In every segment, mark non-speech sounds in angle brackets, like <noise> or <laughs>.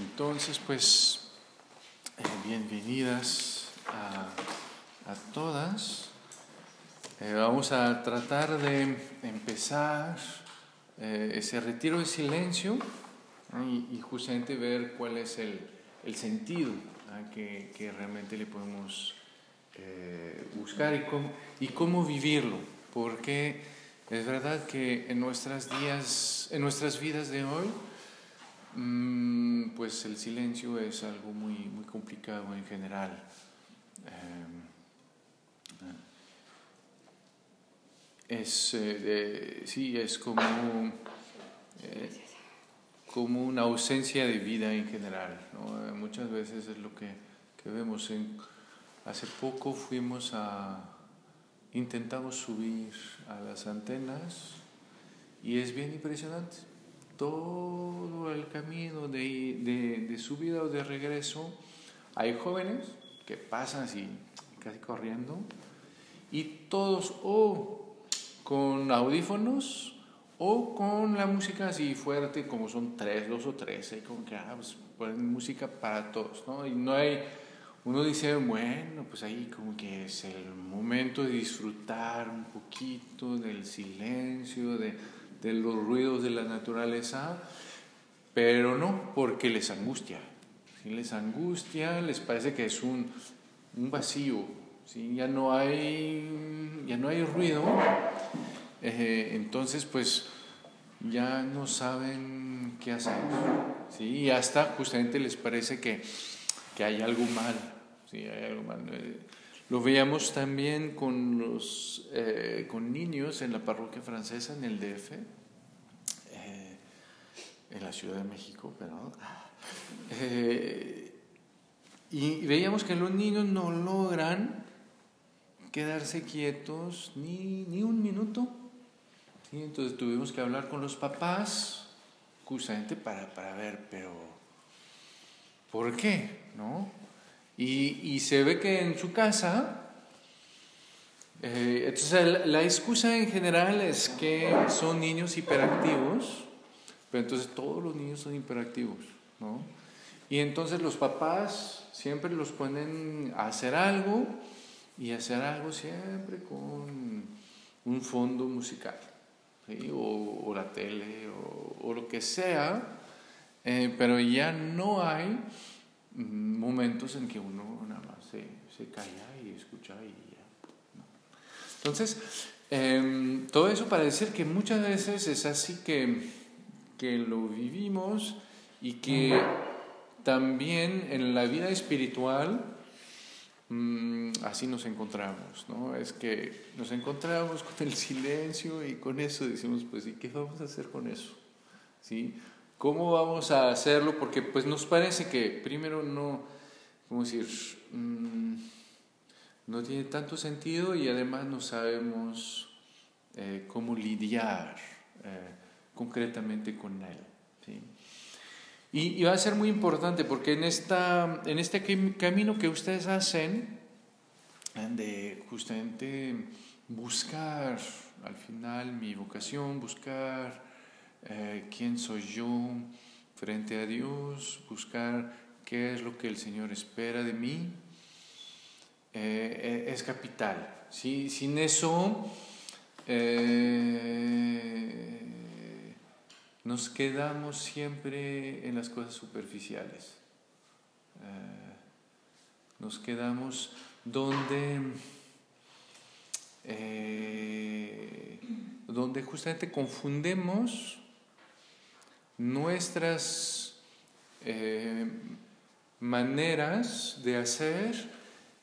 Entonces, pues, eh, bienvenidas a, todas. Eh, vamos a tratar de empezar eh, ese retiro de silencio y, justamente ver cuál es el, sentido que, que, realmente le podemos buscar y cómo, y cómo vivirlo. Porque es verdad que en, nuestras días, en nuestras vidas de hoy, Mm, pues el silencio es algo muy, muy complicado en general. Em, es, eh, sí, es como, eh, como una ausencia de vida en general. Muchas veces es lo que, que vemos. Hace poco fuimos a, intentamos subir a las antenas y es bien impresionante todo el camino de, de, de subida o de regreso, hay jóvenes que pasan así, casi corriendo, y todos o con audífonos o con la música así fuerte, como son tres, dos o tres, y como que ah, pues, ponen música para todos, ¿no? Y no hay, uno dice, bueno, pues ahí como que es el momento de disfrutar un poquito del silencio, de de los ruidos de la naturaleza, pero no porque les angustia. Si les angustia, les parece que es un, un vacío, ¿sí? ya, no hay, ya no hay ruido, eh, entonces pues ya no saben qué hacer. ¿sí? Y hasta justamente les parece que, que hay algo mal. ¿sí? Hay algo mal. Eh, lo veíamos también con, los, eh, con niños en la parroquia francesa, en el DF, eh, en la Ciudad de México, perdón. Eh, y veíamos que los niños no logran quedarse quietos ni, ni un minuto. Entonces tuvimos que hablar con los papás justamente para, para ver, pero ¿por qué? ¿No? Y, se ve que en su casa, eh, entonces la, excusa en general es que son niños hiperactivos, pero entonces todos los niños son hiperactivos, ¿no? Y entonces los papás siempre los ponen a hacer algo y hacer algo siempre con un fondo musical, o, la tele, o, lo que sea, eh, pero ya no hay momentos en que uno nada más se, se calla y escucha y ya. Entonces, em, todo eso para decir que muchas veces es así que, que lo vivimos y que también en la vida espiritual mm, así nos encontramos, ¿no? Es que nos encontramos con el silencio y con eso decimos, pues, ¿y qué vamos a hacer con eso? ¿Sí? ¿Cómo vamos a hacerlo? Porque pues nos parece que primero no, ¿cómo decir? Mm, no tiene tanto sentido y además no sabemos eh, cómo lidiar eh, concretamente con él. Y, va a ser muy importante porque en, esta, en este camino que ustedes hacen, de justamente buscar al final mi vocación, buscar eh, quién soy yo frente a Dios, buscar qué es lo que el Señor espera de mí, eh, es capital. Sin eso eh, nos quedamos siempre en las cosas superficiales. nos quedamos donde donde justamente confundemos nuestras eh, maneras de hacer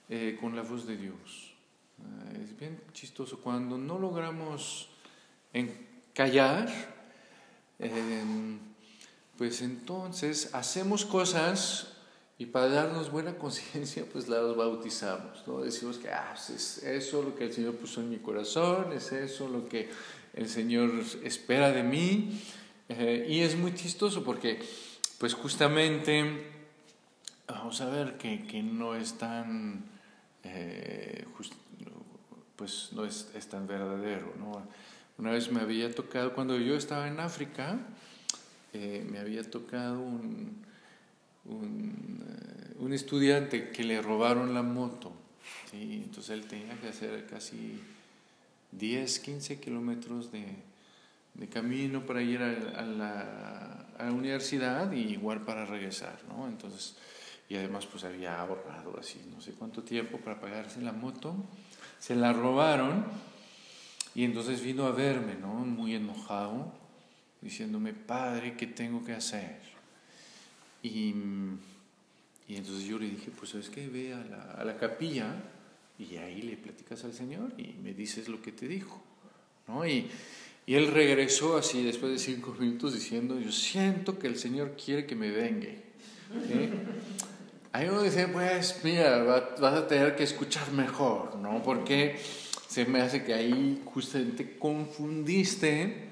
eh, con la voz de Dios. Ah, es bien chistoso cuando no logramos callar, em, pues entonces hacemos cosas y para darnos buena conciencia, pues las bautizamos, ¿no? Decimos que ah, pues es eso lo que el Señor puso en mi corazón, es eso lo que el Señor espera de mí. Eh, y es muy chistoso porque, pues justamente, vamos a ver que, que no es tan, eh, pues no es, es, tan verdadero. ¿no? Una vez me había tocado, cuando yo estaba en África, eh, me había tocado un, un, estudiante que le robaron la moto. ¿sí? Entonces él tenía que hacer casi 10, 15 kilómetros de, de camino para ir a, la, universidad y igual para regresar, ¿no? Entonces, y además pues había ahorrado así no sé cuánto tiempo para pagarse la moto, se la robaron y entonces vino a verme, ¿no? Muy enojado, diciéndome, padre, ¿qué tengo que hacer? Y, y entonces yo le dije, pues es que ve a la, a la capilla y ahí le platicas al Señor y me dices lo que te dijo, ¿no? Y, y él regresó así después de cinco minutos diciendo, yo siento que el Señor quiere que me vengue. Ahí uno dice, pues mira, vas a tener que escuchar mejor, ¿no? Porque se me hace que ahí justamente confundiste,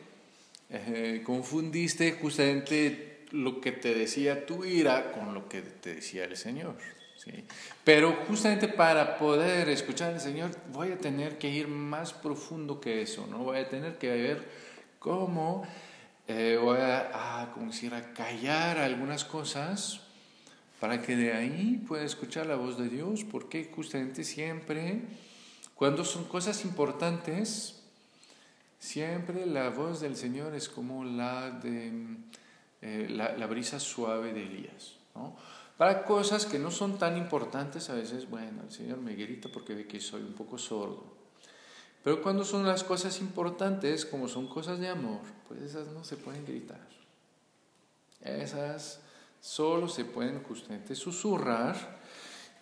eh, confundiste justamente lo que te decía tu ira con lo que te decía el Señor. ¿Sí? Pero justamente para poder escuchar al Señor voy a tener que ir más profundo que eso, ¿no? Voy a tener que ver cómo eh, voy a, a, como callar algunas cosas para que de ahí pueda escuchar la voz de Dios, porque justamente siempre cuando son cosas importantes, siempre la voz del Señor es como la de eh, la, brisa suave de Elías. ¿no? Para cosas que no son tan importantes, a veces, bueno, el Señor me grita porque ve que soy un poco sordo. Pero cuando son las cosas importantes, como son cosas de amor, pues esas no se pueden gritar. Esas solo se pueden justamente susurrar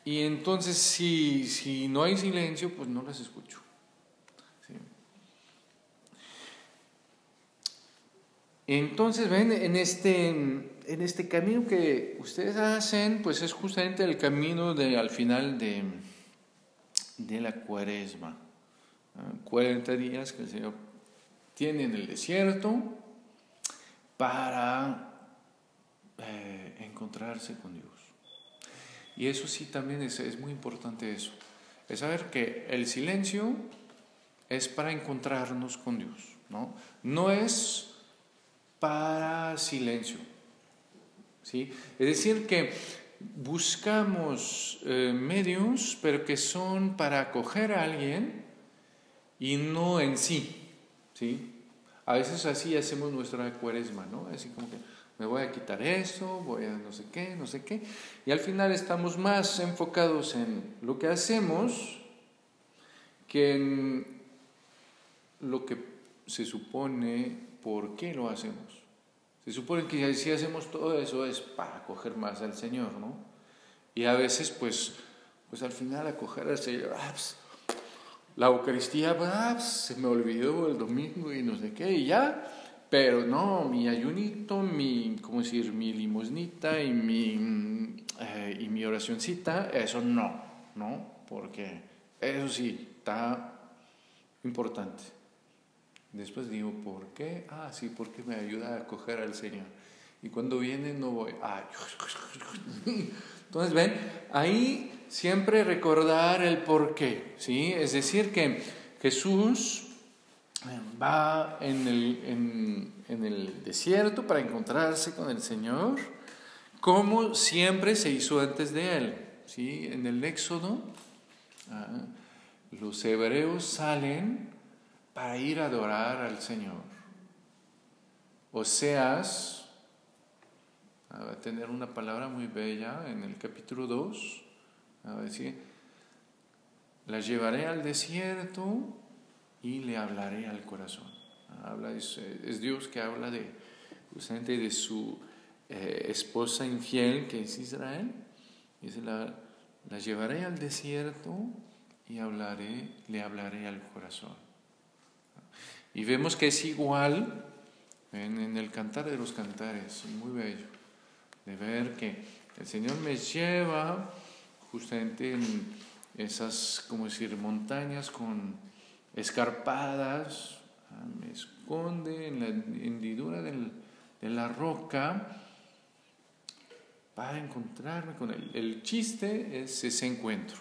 y entonces si, si no hay silencio, pues no las escucho. Entonces, ven, en este, en este camino que ustedes hacen, pues es justamente el camino de, al final de, de la cuaresma. 40 días que el Señor tiene en el desierto para eh, encontrarse con Dios. Y eso sí también es, es muy importante eso. Es saber que el silencio es para encontrarnos con Dios, ¿no? No es para silencio. Es decir, que buscamos eh, medios, pero que son para acoger a alguien y no en sí. ¿sí? A veces así hacemos nuestra cuaresma, ¿no? Así como que me voy a quitar eso, voy a no sé qué, no sé qué. Y al final estamos más enfocados en lo que hacemos que en lo que se supone por qué lo hacemos. Se supone que si hacemos todo eso es para acoger más al Señor, ¿no? Y a veces, pues, pues al final acoger al Señor, ah, pues, la Eucaristía, ah, pues, se me olvidó el domingo y no sé qué, y ya, pero no, mi ayunito, mi, ¿cómo decir? Mi limosnita y mi, eh, y mi oracioncita, eso no, ¿no? Porque eso sí, está importante. Después digo, ¿por qué? Ah, sí, porque me ayuda a acoger al Señor. Y cuando viene no voy. Ah, <laughs> entonces, ven, ahí siempre recordar el por qué, ¿sí? Es decir, que Jesús va en el, en, el desierto para encontrarse con el Señor, como siempre se hizo antes de él. ¿sí? En el Éxodo, ah, los hebreos salen para ir a adorar al Señor. Oseas va a tener una palabra muy bella en el capítulo 2. A decir, la llevaré al desierto y le hablaré al corazón. Habla, es, es Dios que habla de, justamente de su eh, esposa infiel, que es Israel. Dice, la, la llevaré al desierto y hablaré, le hablaré al corazón. Y vemos que es igual en, el cantar de los cantares, muy bello, de ver que el Señor me lleva justamente en esas, como decir, montañas con escarpadas, ah, me esconde en la hendidura de la roca para encontrarme con él. El chiste es ese encuentro.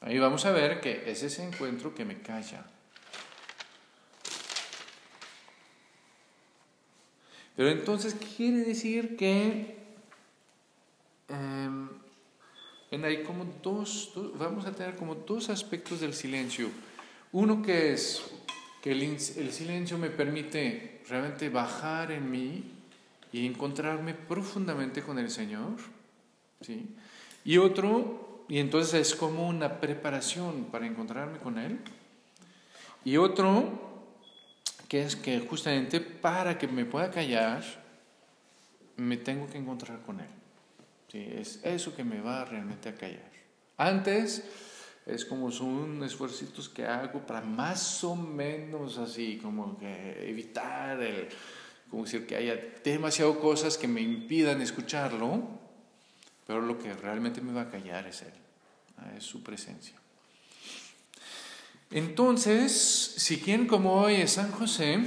Ahí vamos a ver que es ese encuentro que me calla. Pero entonces quiere decir que em, hay como dos, vamos a tener como dos aspectos del silencio. Uno que es que el, el silencio me permite realmente bajar en mí y encontrarme profundamente con el Señor. ¿sí? Y otro, y entonces es como una preparación para encontrarme con Él. Y otro, que es que justamente para que me pueda callar, me tengo que encontrar con Él. ¿sí? Es eso que me va realmente a callar. Antes es como son esfuerzos que hago para más o menos así, como que evitar el, como decir que haya demasiado cosas que me impidan escucharlo, pero lo que realmente me va a callar es Él, es su presencia. Entonces, si quien como hoy es San José,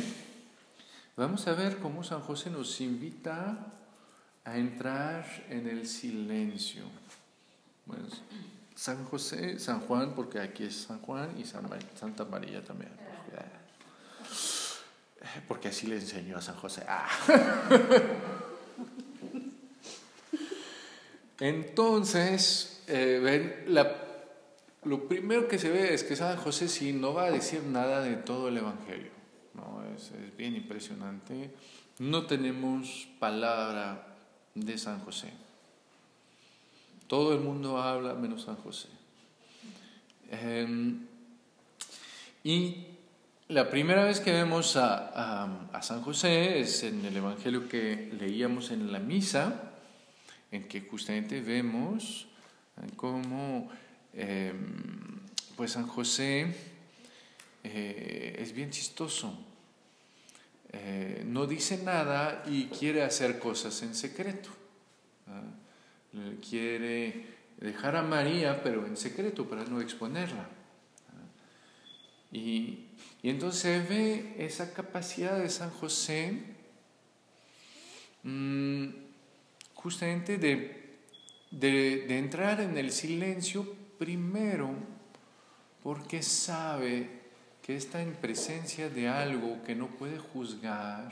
vamos a ver cómo San José nos invita a entrar en el silencio. Bueno, San José, San Juan, porque aquí es San Juan y Santa María también. Porque así le enseñó a San José. Ah. <laughs> Entonces, eh, ven, lo primero que se ve es que San José sí no va a decir nada de todo el Evangelio. ¿no? Es, es bien impresionante. No tenemos palabra de San José. Todo el mundo habla menos San José. Em, y la primera vez que vemos a, San José es en el Evangelio que leíamos en la misa, en que justamente vemos cómo em, pues San José eh, es bien chistoso. Eh, no dice nada y quiere hacer cosas en secreto quiere dejar a María, pero en secreto para no exponerla. Y, entonces se ve esa capacidad de San José mm, justamente de, de entrar en el silencio primero porque sabe que está en presencia de algo que no puede juzgar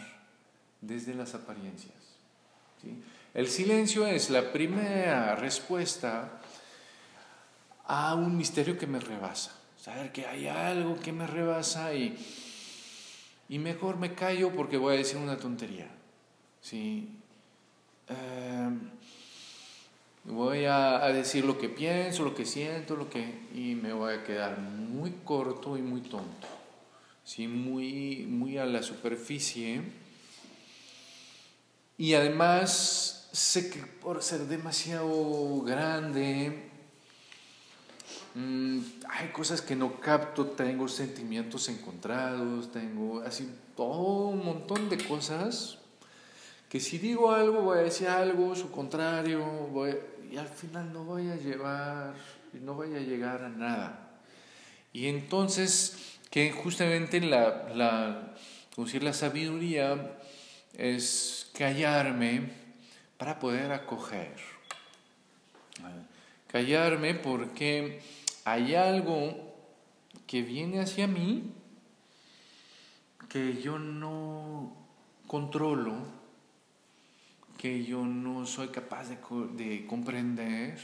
desde las apariencias. El silencio es la primera respuesta a un misterio que me rebasa. Saber que hay algo que me rebasa y, y mejor me callo porque voy a decir una tontería. ¿sí? Em, voy a, decir lo que pienso, lo que siento, lo que, y me voy a quedar muy corto y muy tonto. ¿sí? Muy, muy a la superficie. Y además sé que por ser demasiado grande, mm, hay cosas que no capto, tengo sentimientos encontrados, tengo así todo un montón de cosas que si digo algo voy a decir algo, su contrario, voy, y al final no voy a llevar, no voy a llegar a nada. Y entonces, que justamente la, la, decir, la sabiduría es callarme, para poder acoger. Callarme porque hay algo que viene hacia mí que yo no controlo, que yo no soy capaz de, comprender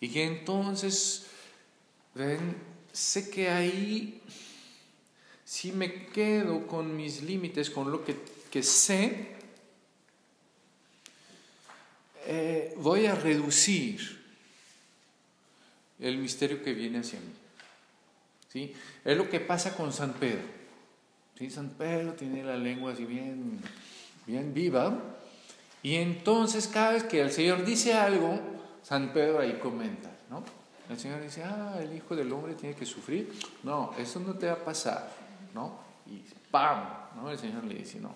y que entonces, ven, sé que ahí, si me quedo con mis límites, con lo que, que sé, eh, voy a reducir el misterio que viene hacia mí. ¿sí? Es lo que pasa con San Pedro. ¿sí? San Pedro tiene la lengua así bien, bien viva. Y entonces cada vez que el Señor dice algo, San Pedro ahí comenta. ¿no? El Señor dice, ah, el Hijo del Hombre tiene que sufrir. No, eso no te va a pasar. ¿no? Y ¡pam! ¿no? El Señor le dice, no,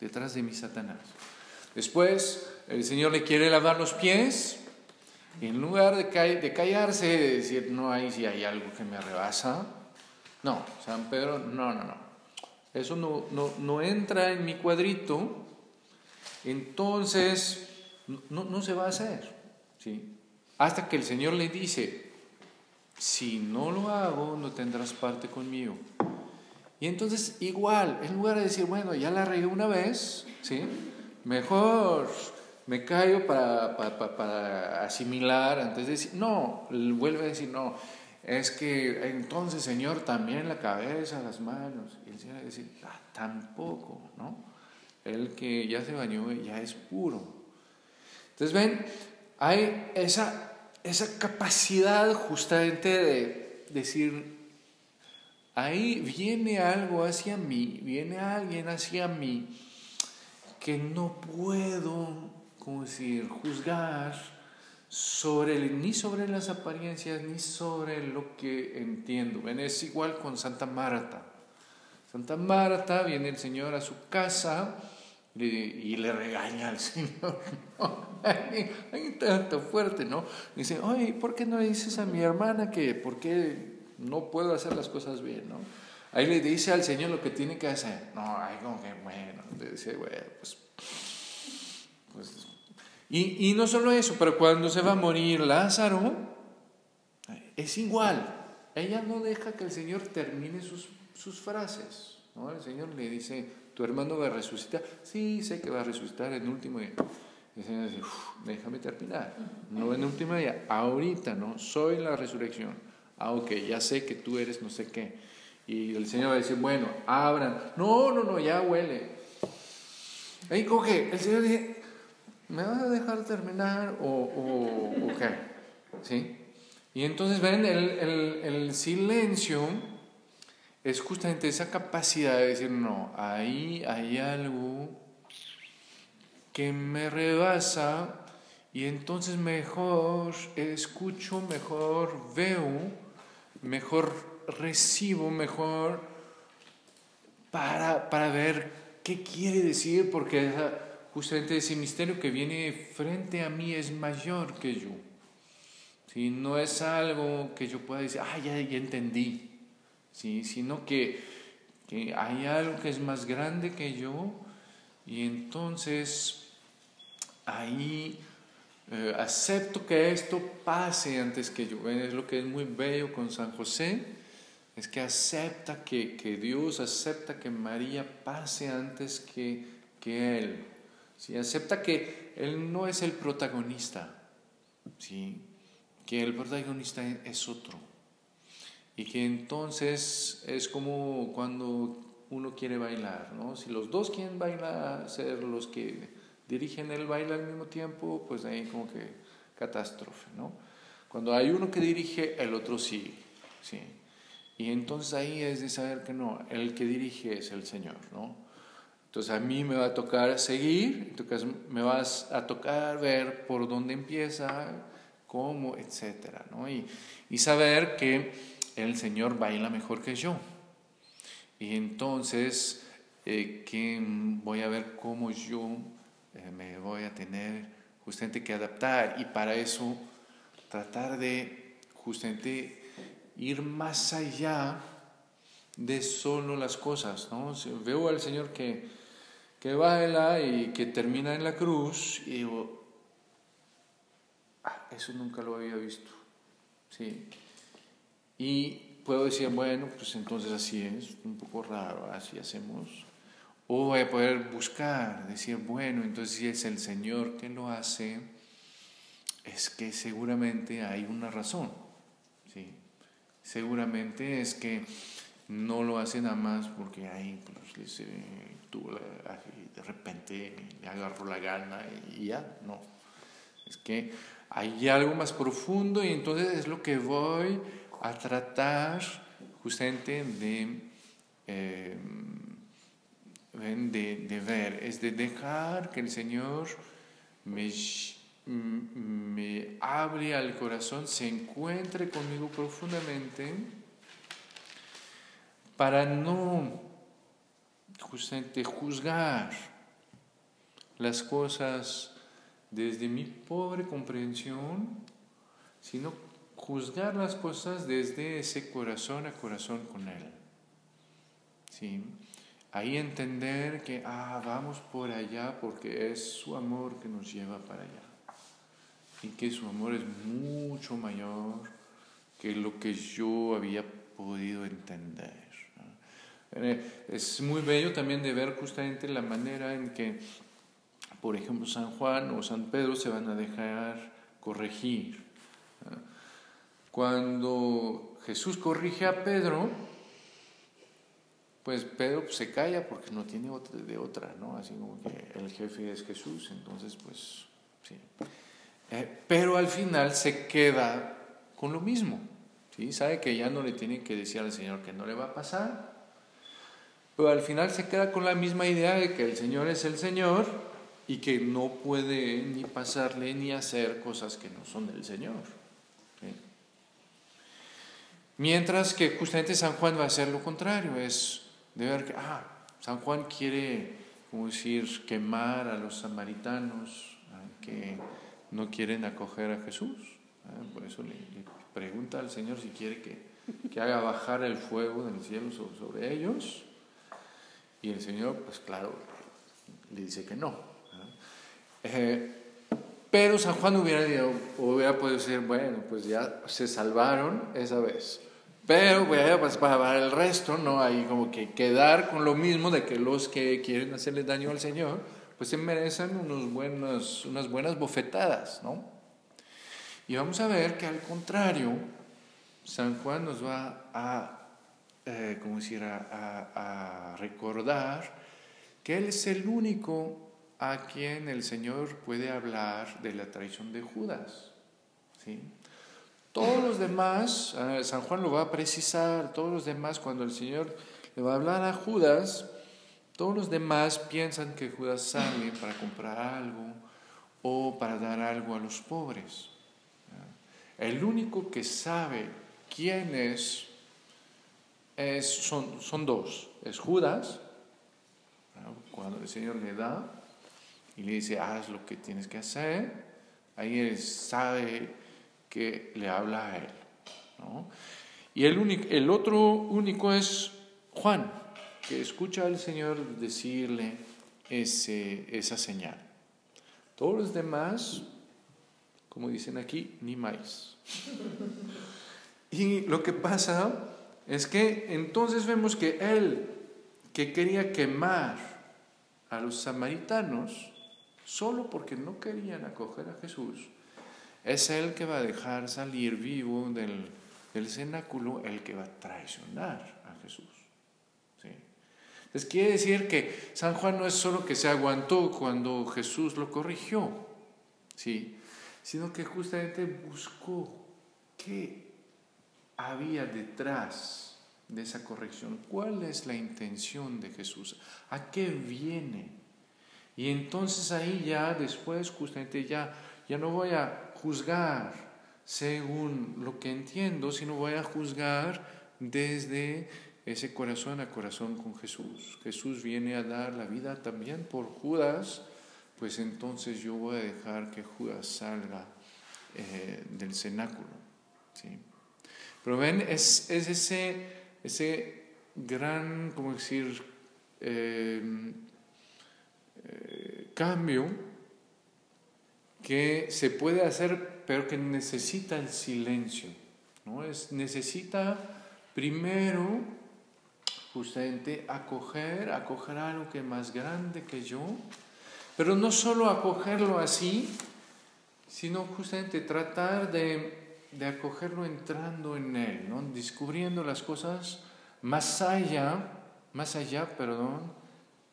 detrás de mí Satanás. Después el Señor le quiere lavar los pies y en lugar de, de callarse, de decir, no, ahí si hay algo que me rebasa, no, San Pedro, no, no, no. Eso no, no, no entra en mi cuadrito, entonces no, no se va a hacer. ¿sí? Hasta que el Señor le dice, si no lo hago, no tendrás parte conmigo. Y entonces igual, en lugar de decir, bueno, ya la regué una vez, ¿sí? Mejor me callo para, para, para, asimilar antes de decir, no, vuelve a decir, no, es que entonces, Señor, también la cabeza, las manos. Y el Señor decir, ah, tampoco, ¿no? El que ya se bañó ya es puro. Entonces, ven, hay esa, esa capacidad justamente de decir, ahí viene algo hacia mí, viene alguien hacia mí que no puedo, como decir, juzgar sobre, ni sobre las apariencias, ni sobre lo que entiendo. Ven, es igual con Santa Marta. Santa Marta viene el Señor a su casa y le regaña al <laughs> Señor. Ahí tanto fuerte, ¿no? Dice, oye, ¿por qué no le dices a mi hermana que por qué no puedo hacer las cosas bien, ¿no? Ahí le dice al Señor lo que tiene que hacer. No, ahí como que, bueno, dice, bueno, pues, pues y, y, no solo eso, pero cuando se va a morir Lázaro, es igual. Ella no deja que el Señor termine sus, sus frases. ¿no? El Señor le dice, tu hermano va a resucitar. Sí, sé que va a resucitar en último día. El Señor dice, déjame terminar. No en último día, ahorita, ¿no? Soy la resurrección. Ah, ok, ya sé que tú eres no sé qué. Y el Señor va a decir, bueno, abran. No, no, no, ya huele. Ahí coge, el Señor dice, ¿me vas a dejar terminar o, o, qué? ¿Sí? Y entonces ven, el, el, silencio es justamente esa capacidad de decir, no, ahí hay algo que me rebasa y entonces mejor escucho, mejor veo, mejor recibo, mejor para, para ver qué quiere decir, porque justamente ese misterio que viene frente a mí es mayor que yo. ¿sí? No es algo que yo pueda decir, ah, ya, ya entendí, ¿sí? sino que, que hay algo que es más grande que yo y entonces ahí eh, acepto que esto pase antes que yo. Es lo que es muy bello con San José, es que acepta que, que Dios, acepta que María pase antes que, que Él. ¿sí? Acepta que Él no es el protagonista, ¿sí? que el protagonista es otro. Y que entonces es como cuando uno quiere bailar, ¿no? Si los dos quieren bailar, ser los que dirigen el baile al mismo tiempo, pues ahí como que catástrofe, ¿no? Cuando hay uno que dirige, el otro sigue, ¿sí? Y entonces ahí es de saber que no, el que dirige es el Señor, ¿no? Entonces a mí me va a tocar seguir, entonces me vas a tocar ver por dónde empieza, cómo, etcétera, ¿no? Y, y saber que el Señor baila mejor que yo. Y entonces eh, voy a ver cómo yo eh, me voy a tener justamente que adaptar y para eso tratar de justamente ir más allá de solo las cosas, ¿no? Veo al Señor que que baila y que termina en la cruz y digo, ah, eso nunca lo había visto. ¿sí? Y puedo decir, bueno, pues entonces así es, un poco raro, así hacemos. O voy a poder buscar, decir, bueno, entonces si es el Señor que lo hace, es que seguramente hay una razón. ¿sí? Seguramente es que no lo hace nada más porque ahí pues, de repente le agarró la gana y ya, no. Es que hay algo más profundo y entonces es lo que voy a tratar justamente de, eh, de, de, ver, es de dejar que el Señor me, me abre al corazón, se encuentre conmigo profundamente para no justamente juzgar las cosas desde mi pobre comprensión, sino juzgar las cosas desde ese corazón a corazón con Él. ¿Sí? Ahí entender que, ah, vamos por allá porque es su amor que nos lleva para allá. Y que su amor es mucho mayor que lo que yo había podido entender. Eh, es muy bello también de ver justamente la manera en que por ejemplo, San Juan o San Pedro se van a dejar corregir. Cuando Jesús corrige a Pedro, pues Pedro se calla porque no tiene de otra, ¿no? Así como que el jefe es Jesús, entonces pues sí. Eh, pero al final se queda con lo mismo, ¿sí? Sabe que ya no le tiene que decir al Señor que no le va a pasar, pero al final se queda con la misma idea de que el Señor es el Señor y que no puede ni pasarle ni hacer cosas que no son del Señor. Mientras que justamente San Juan va a hacer lo contrario, es de ver que, ah, San Juan quiere, como decir, quemar a los samaritanos que no quieren acoger a Jesús. Por eso le, pregunta al Señor si quiere que, que, haga bajar el fuego del cielo sobre, ellos. Y el Señor, pues claro, le dice que no. Eh, pero San Juan hubiera podido decir, bueno, pues ya se salvaron esa vez. Pero pues, para el resto, ¿no? Hay como que quedar con lo mismo de que los que quieren hacerle daño al Señor, pues se merecen unos buenos, unas buenas bofetadas, ¿no? Y vamos a ver que al contrario, San Juan nos va a, eh, decir?, a, a recordar que Él es el único a quien el Señor puede hablar de la traición de Judas, ¿sí? Todos los demás, ah, San Juan lo va a precisar, todos los demás, cuando el Señor le va a hablar a Judas, todos los demás piensan que Judas sale para comprar algo o para dar algo a los pobres. El único que sabe quién es, son, son dos. Es Judas, cuando el Señor le da y le dice, haz lo que tienes que hacer, ahí él sabe que le habla a él. Y el, único, el otro único es Juan, que escucha al Señor decirle ese, esa señal. Todos los demás, como dicen aquí, ni más. Y lo que pasa es que entonces vemos que él, que quería quemar a los samaritanos, solo porque no querían acoger a Jesús, es el que va a dejar salir vivo del, cenáculo, el que va a traicionar a Jesús. ¿sí? Entonces quiere decir que San Juan no es solo que se aguantó cuando Jesús lo corrigió, ¿sí? sino que justamente buscó qué había detrás de esa corrección, cuál es la intención de Jesús, a qué viene. Y entonces ahí ya después justamente ya, ya no voy a juzgar según lo que entiendo, sino voy a juzgar desde ese corazón a corazón con Jesús. Jesús viene a dar la vida también por Judas, pues entonces yo voy a dejar que Judas salga eh, del cenáculo. Pero ven, es, ese, ese gran, ¿cómo decir?, eh, eh, cambio que se puede hacer, pero que necesita el silencio. ¿no? Es, necesita primero justamente acoger, acoger algo que es más grande que yo, pero no solo acogerlo así, sino justamente tratar de, de acogerlo entrando en él, ¿no? descubriendo las cosas más allá, más allá, perdón,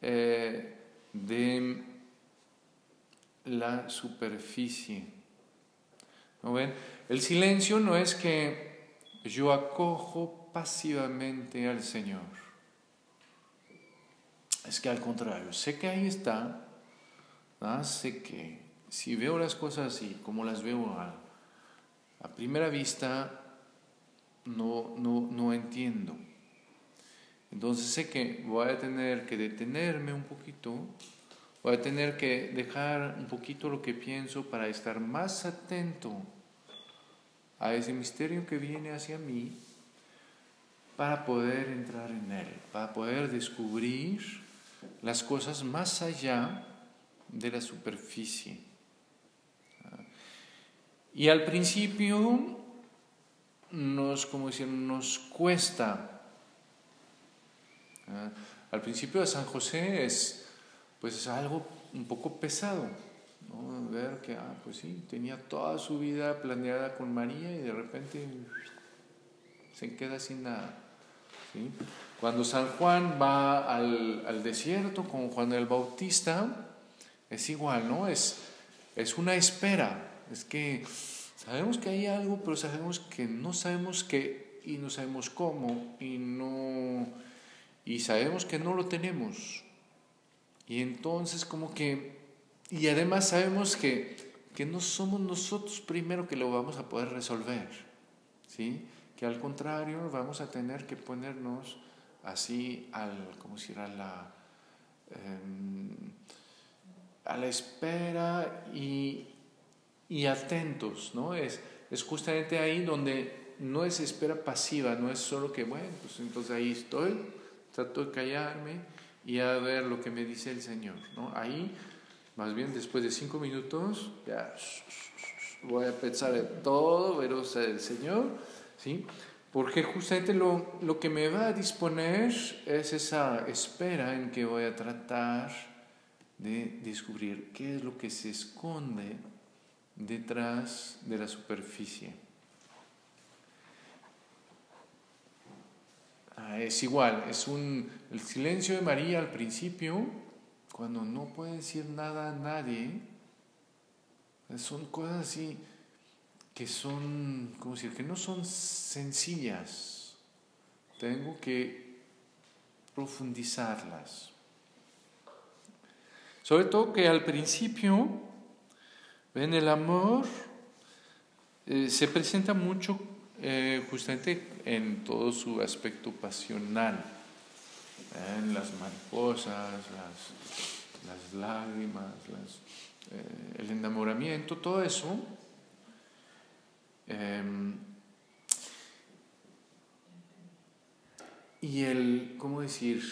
eh, de la superficie. ¿No ven? El silencio no es que yo acojo pasivamente al Señor. Es que al contrario, sé que ahí está, sé que si veo las cosas así, como las veo a, a primera vista, no, no, no entiendo. Entonces sé que voy a tener que detenerme un poquito Voy a tener que dejar un poquito lo que pienso para estar más atento a ese misterio que viene hacia mí para poder entrar en él, para poder descubrir las cosas más allá de la superficie. Y al principio nos, como decir, nos cuesta. Al principio de San José es pues es algo un poco pesado, ¿no? Ver que, ah, pues sí, tenía toda su vida planeada con María y de repente se queda sin nada. ¿sí? Cuando San Juan va al, al, desierto con Juan el Bautista, es igual, ¿no? Es, es una espera. Es que sabemos que hay algo, pero sabemos que no sabemos qué y no sabemos cómo y no y sabemos que no lo tenemos. Y entonces como que y además sabemos que, que no somos nosotros primero que lo vamos a poder resolver. ¿Sí? Que al contrario vamos a tener que ponernos así al, como si a la, em, a la espera y, y atentos, ¿no? Es, es justamente ahí donde no es espera pasiva, no es solo que, bueno, pues entonces ahí estoy, trato de callarme y a ver lo que me dice el Señor, ¿no? Ahí, más bien después de cinco minutos, ya voy a pensar en todo, veros el Señor, ¿sí? Porque justamente lo, lo que me va a disponer es esa espera en que voy a tratar de descubrir qué es lo que se esconde detrás de la superficie. Ah, es igual, es un, el silencio de María al principio, cuando no puede decir nada a nadie, son cosas así que son, ¿cómo decir?, que no son sencillas. Tengo que profundizarlas. Sobre todo que al principio, ven, el amor eh, se presenta mucho eh, justamente en todo su aspecto pasional, en las mariposas, las, las lágrimas, eh, el enamoramiento, todo eso Em, y el, ¿cómo decir?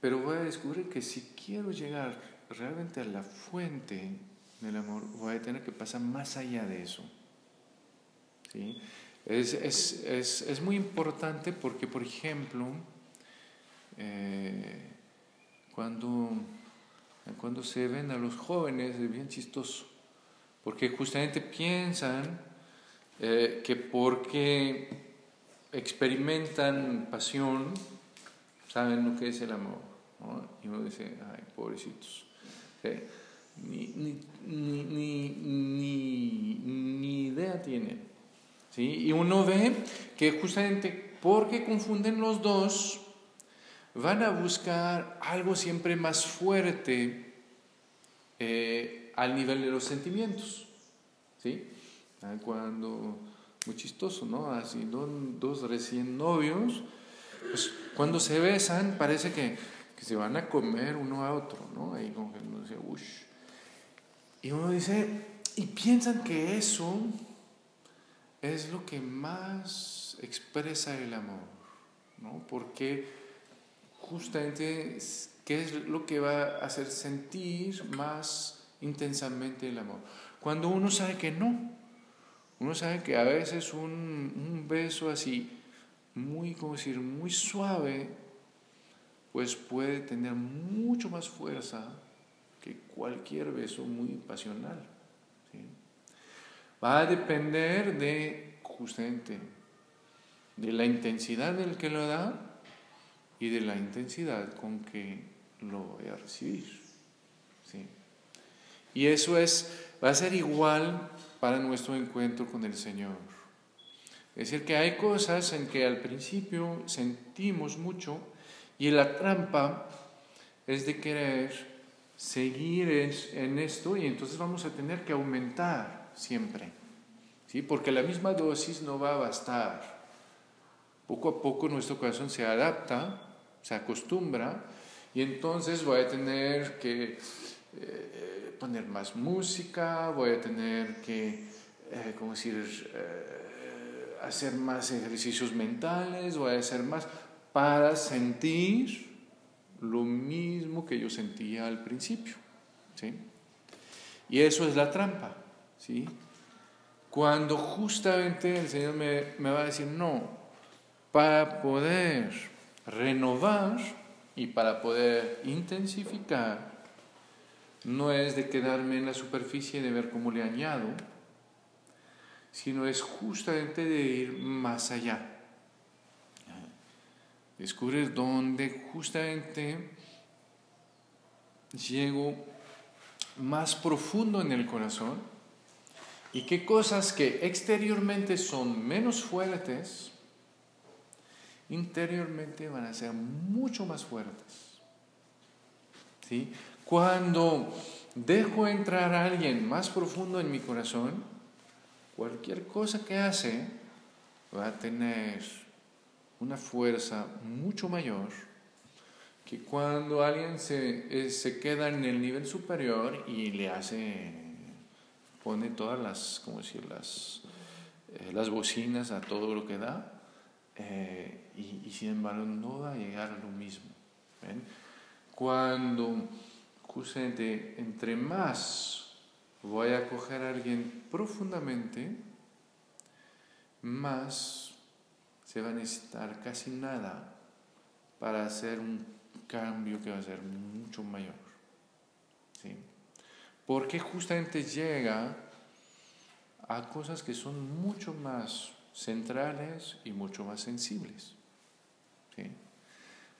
Pero voy a descubrir que si quiero llegar realmente a la fuente del amor, voy a tener que pasar más allá de eso. ¿Sí? Es, es, es, es muy importante porque, por ejemplo, eh, cuando, cuando se ven a los jóvenes es bien chistoso, porque justamente piensan eh, que porque experimentan pasión, saben lo que es el amor. Y uno dice, ay, pobrecitos. Ni, ni, ni, ni, idea tienen. ¿Sí? Y uno ve que justamente porque confunden los dos, van a buscar algo siempre más fuerte eh, al nivel de los sentimientos. ¿sí? Cuando, muy chistoso, ¿no? Así, dos recién novios, pues cuando se besan parece que, que se van a comer uno a otro, ¿no? Ahí como que uno dice, uff. Y uno dice, y piensan que eso es lo que más expresa el amor, ¿no? Porque justamente, ¿qué es lo que va a hacer sentir más intensamente el amor? Cuando uno sabe que no, uno sabe que a veces un, un beso así, muy, como decir, muy suave, pues puede tener mucho más fuerza que cualquier beso muy pasional. Va a depender de, justamente, de la intensidad del que lo da y de la intensidad con que lo voy a recibir. ¿sí? Y eso es, va a ser igual para nuestro encuentro con el Señor. Es decir, que hay cosas en que al principio sentimos mucho y la trampa es de querer seguir en esto y entonces vamos a tener que aumentar siempre, ¿sí? porque la misma dosis no va a bastar. Poco a poco nuestro corazón se adapta, se acostumbra y entonces voy a tener que eh, poner más música, voy a tener que, eh, ¿cómo decir?, eh, hacer más ejercicios mentales, voy a hacer más para sentir lo mismo que yo sentía al principio. ¿sí? Y eso es la trampa. ¿Sí? Cuando justamente el Señor me, me va a decir, no, para poder renovar y para poder intensificar, no es de quedarme en la superficie de ver cómo le añado, sino es justamente de ir más allá. Descubrir dónde justamente llego más profundo en el corazón y qué cosas que exteriormente son menos fuertes, interiormente van a ser mucho más fuertes. ¿Sí? Cuando dejo entrar a alguien más profundo en mi corazón, cualquier cosa que hace va a tener una fuerza mucho mayor que cuando alguien se, eh, se queda en el nivel superior y le hace, pone todas las, ¿cómo decir?, las, eh, las bocinas a todo lo que da, eh, y, sin embargo no va a llegar a lo mismo. Cuando justamente entre más voy a coger a alguien profundamente, más se va a necesitar casi nada para hacer un cambio que va a ser mucho mayor. ¿sí? Porque justamente llega a cosas que son mucho más centrales y mucho más sensibles.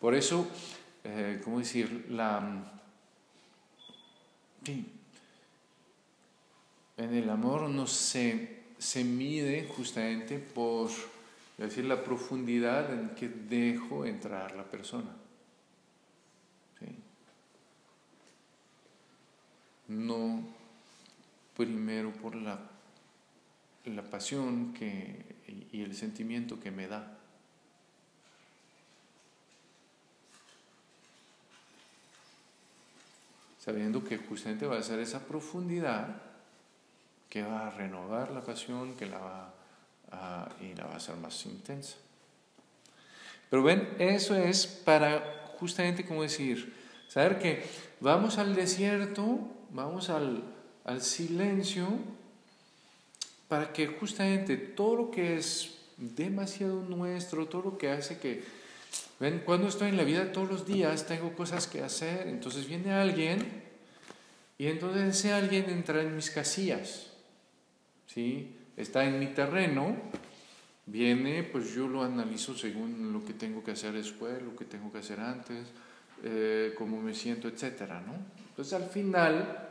Por eso, eh, ¿cómo decir? La, en el amor no se, se mide justamente por decir, la profundidad en que dejo entrar la persona. No primero por la, la pasión que, y el sentimiento que me da. Sabiendo que justamente va a ser esa profundidad que va a renovar la pasión, que la va a, y la va a hacer más intensa. Pero ven, eso es para justamente como decir, saber que vamos al desierto vamos al, silencio para que justamente todo lo que es demasiado nuestro, todo lo que hace que, ven, cuando estoy en la vida todos los días tengo cosas que hacer, entonces viene alguien y entonces ese alguien entra en mis casillas, ¿sí? Está en mi terreno, viene, pues yo lo analizo según lo que tengo que hacer después, lo que tengo que hacer antes, eh, cómo me siento, etcétera, ¿no? Entonces al final,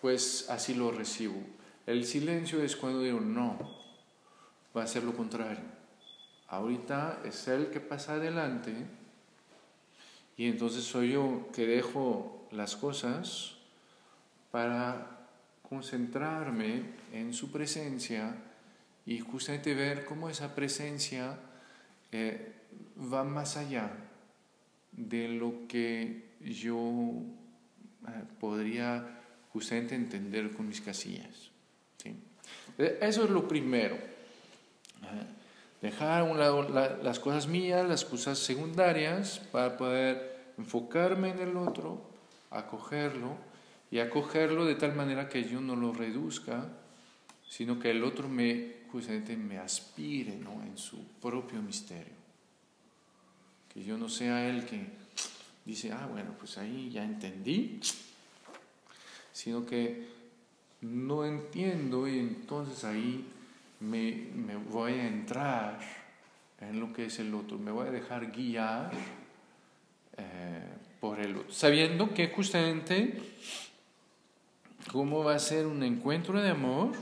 pues así lo recibo. El silencio es cuando digo, no, va a ser lo contrario. Ahorita es él que pasa adelante y entonces soy yo que dejo las cosas para concentrarme en su presencia y justamente ver cómo esa presencia eh, va más allá de lo que yo eh, podría justamente entender con mis casillas. ¿sí? Eh, eso es lo primero. Dejar a un lado las cosas mías, las cosas secundarias, para poder enfocarme en el otro, acogerlo y acogerlo de tal manera que yo no lo reduzca, sino que el otro me justamente me aspire ¿no? en su propio misterio. Que yo no sea el que dice, ah, bueno, pues ahí ya entendí, sino que no entiendo y entonces ahí me, voy a entrar en lo que es el otro, me voy a dejar guiar eh, por el otro, sabiendo que justamente cómo va a ser un encuentro de amor,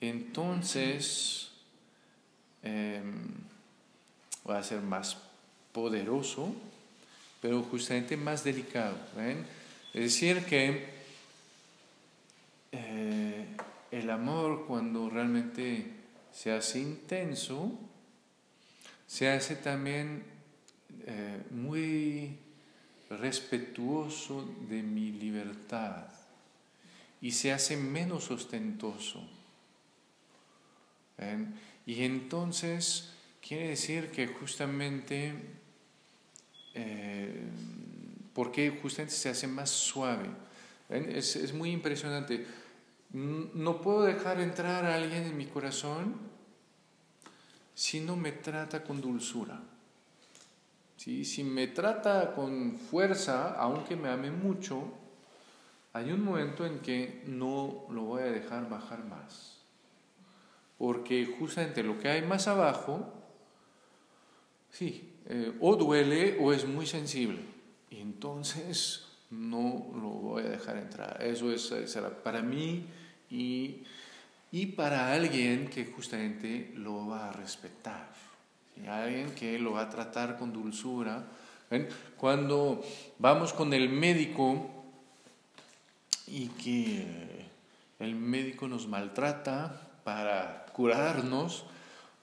entonces em, va a ser más poderoso, pero justamente más delicado. Es decir, que eh, el amor cuando realmente se hace intenso, se hace también eh, muy respetuoso de mi libertad y se hace menos ostentoso. Y entonces quiere decir que justamente eh, porque justamente se hace más suave. Es, es, muy impresionante. No puedo dejar entrar a alguien en mi corazón si no me trata con dulzura. ¿sí? Si me trata con fuerza, aunque me ame mucho, hay un momento en que no lo voy a dejar bajar más. Porque justamente lo que hay más abajo, sí, eh, o duele o es muy sensible. Y entonces no lo voy a dejar entrar. Eso es, será para mí y, y para alguien que justamente lo va a respetar. Alguien que lo va a tratar con dulzura. Cuando vamos con el médico y que el médico nos maltrata para curarnos,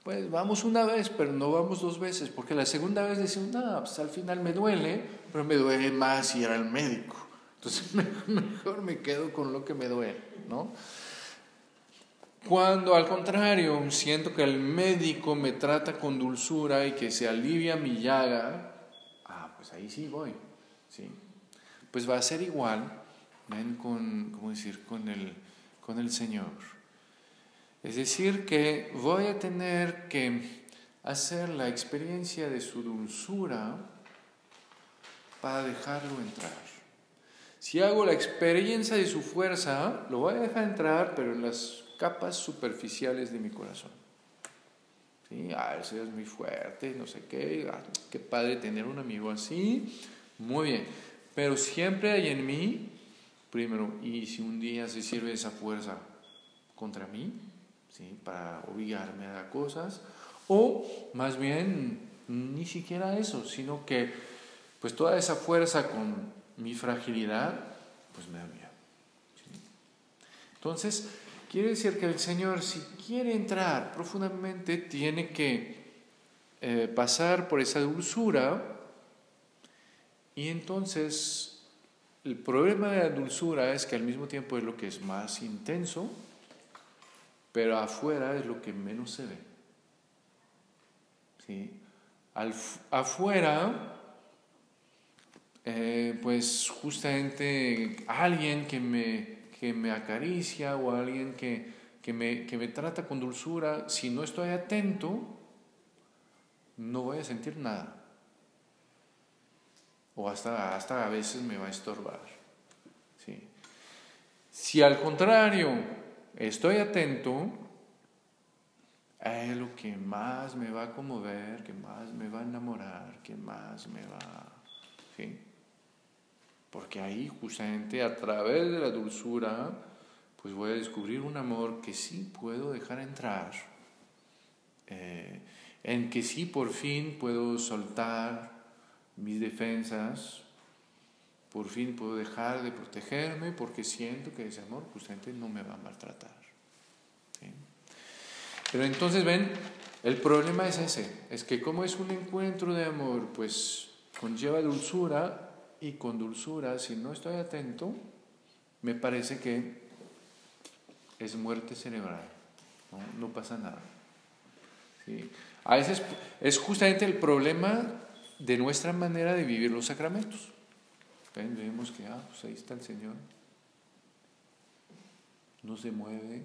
pues vamos una vez, pero no vamos dos veces, porque la segunda vez decimos, no, pues al final me duele, pero me duele más si era el médico. Entonces <laughs> mejor me quedo con lo que me duele, ¿no? Cuando al contrario siento que el médico me trata con dulzura y que se alivia mi llaga, ah, pues ahí sí voy, ¿sí? Pues va a ser igual, ven, con, ¿cómo decir?, con el, con el Señor. Es decir, que voy a tener que hacer la experiencia de su dulzura para dejarlo entrar. Si hago la experiencia de su fuerza, lo voy a dejar entrar, pero en las capas superficiales de mi corazón. ¿Sí? Ah, ese es muy fuerte, no sé qué, ah, qué padre tener un amigo así, muy bien. Pero siempre hay en mí, primero, y si un día se sirve esa fuerza contra mí, para obligarme a cosas, o más bien ni siquiera eso, sino que pues toda esa fuerza con mi fragilidad, pues me da miedo. Entonces, quiere decir que el Señor, si quiere entrar profundamente, tiene que eh, pasar por esa dulzura. Y entonces el problema de la dulzura es que al mismo tiempo es lo que es más intenso, pero afuera es lo que menos se ve. ¿Sí? afuera, eh, pues justamente alguien que me, que me acaricia o alguien que, que, me, que me trata con dulzura, si no estoy atento, no voy a sentir nada. O hasta, hasta a veces me va a estorbar. ¿sí? Si al contrario, estoy atento, es lo que más me va a conmover, que más me va a enamorar, que más me va... ¿sí? Porque ahí justamente a través de la dulzura, pues voy a descubrir un amor que sí puedo dejar entrar, eh, en que sí por fin puedo soltar mis defensas, por fin puedo dejar de protegerme porque siento que ese amor justamente no me va a maltratar. Pero entonces ven, el problema es ese, es que como es un encuentro de amor, pues conlleva dulzura y con dulzura, si no estoy atento, me parece que es muerte cerebral, no, pasa nada. A veces es justamente el problema de nuestra manera de vivir los sacramentos. Vemos que, ah, pues ahí está el Señor. No se mueve,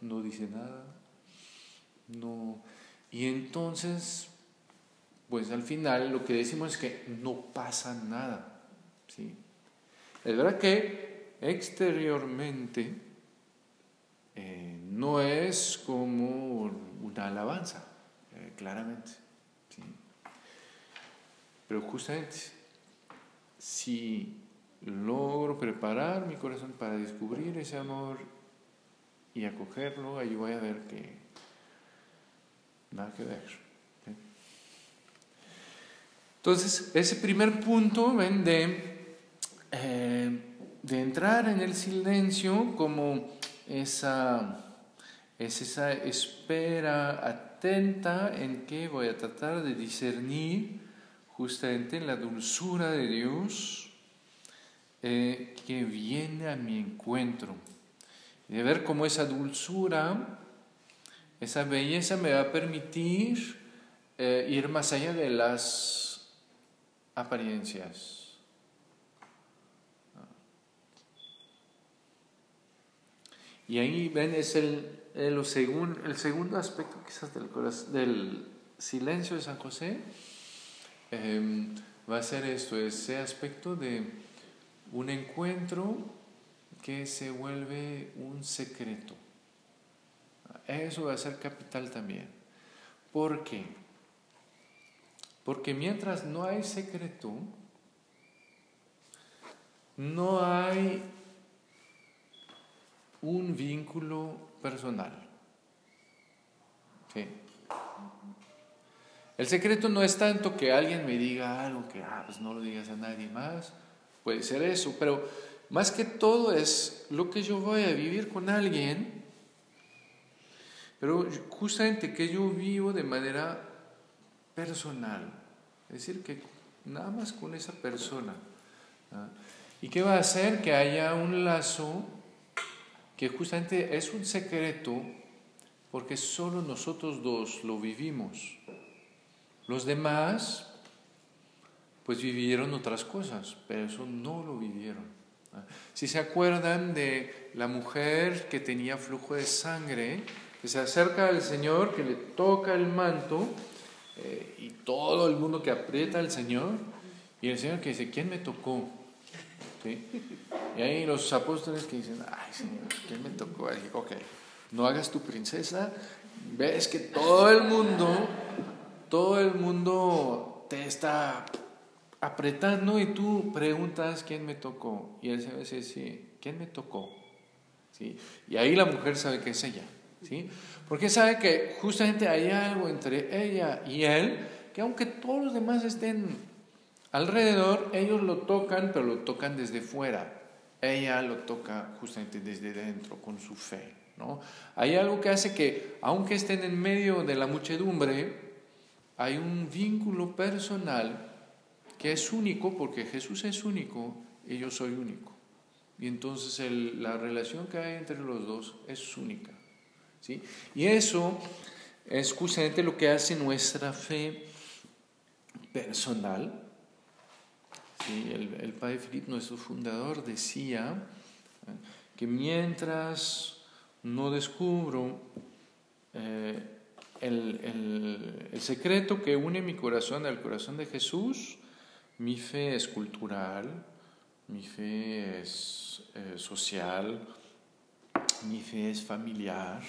no dice nada, no. Y entonces, pues al final lo que decimos es que no pasa nada. ¿sí? Es verdad que exteriormente eh, no es como una alabanza, eh, claramente. ¿sí? Pero justamente si logro preparar mi corazón para descubrir ese amor y acogerlo, ahí voy a ver que nada que ver. Entonces, ese primer punto ven de, eh, de entrar en el silencio como esa, es esa espera atenta en que voy a tratar de discernir justamente la dulzura de Dios eh, que viene a mi encuentro. Y de ver cómo esa dulzura, esa belleza me va a permitir eh, ir más allá de las apariencias. Y ahí ven, es el, el, el segundo aspecto quizás del, del silencio de San José em, va a ser esto, ese aspecto de un encuentro que se vuelve un secreto. Eso va a ser capital también. ¿Por qué? Porque mientras no hay secreto, no hay un vínculo personal. ¿Sí? El secreto no es tanto que alguien me diga algo que ah, pues no lo digas a nadie más, puede ser eso, pero más que todo es lo que yo voy a vivir con alguien, pero justamente que yo vivo de manera personal, es decir, que nada más con esa persona. ¿Y qué va a hacer? Que haya un lazo que justamente es un secreto porque solo nosotros dos lo vivimos. Los demás, pues vivieron otras cosas, pero eso no lo vivieron. Si se acuerdan de la mujer que tenía flujo de sangre, que se acerca al Señor, que le toca el manto, eh, y todo el mundo que aprieta al Señor, y el Señor que dice, ¿quién me tocó? Y ahí los apóstoles que dicen, ay Señor, ¿quién me tocó? Y ok, no hagas tu princesa, ves que todo el mundo, todo el mundo te está apretando y tú preguntas quién me tocó. Y él se dice, sí, ¿quién me tocó? ¿Sí? Y ahí la mujer sabe que es ella. ¿sí? Porque sabe que justamente hay algo entre ella y él, que aunque todos los demás estén alrededor, ellos lo tocan, pero lo tocan desde fuera. Ella lo toca justamente desde dentro, con su fe. ¿no? Hay algo que hace que, aunque estén en medio de la muchedumbre, hay un vínculo personal que es único porque Jesús es único y yo soy único. Y entonces la relación que hay entre los dos es única. ¿sí? Y eso es justamente lo que hace nuestra fe personal. El, padre Filipe, nuestro fundador, decía que mientras no descubro eh, el, el secreto que une mi corazón al corazón de Jesús, mi fe es cultural, mi fe es eh, social, mi fe es familiar,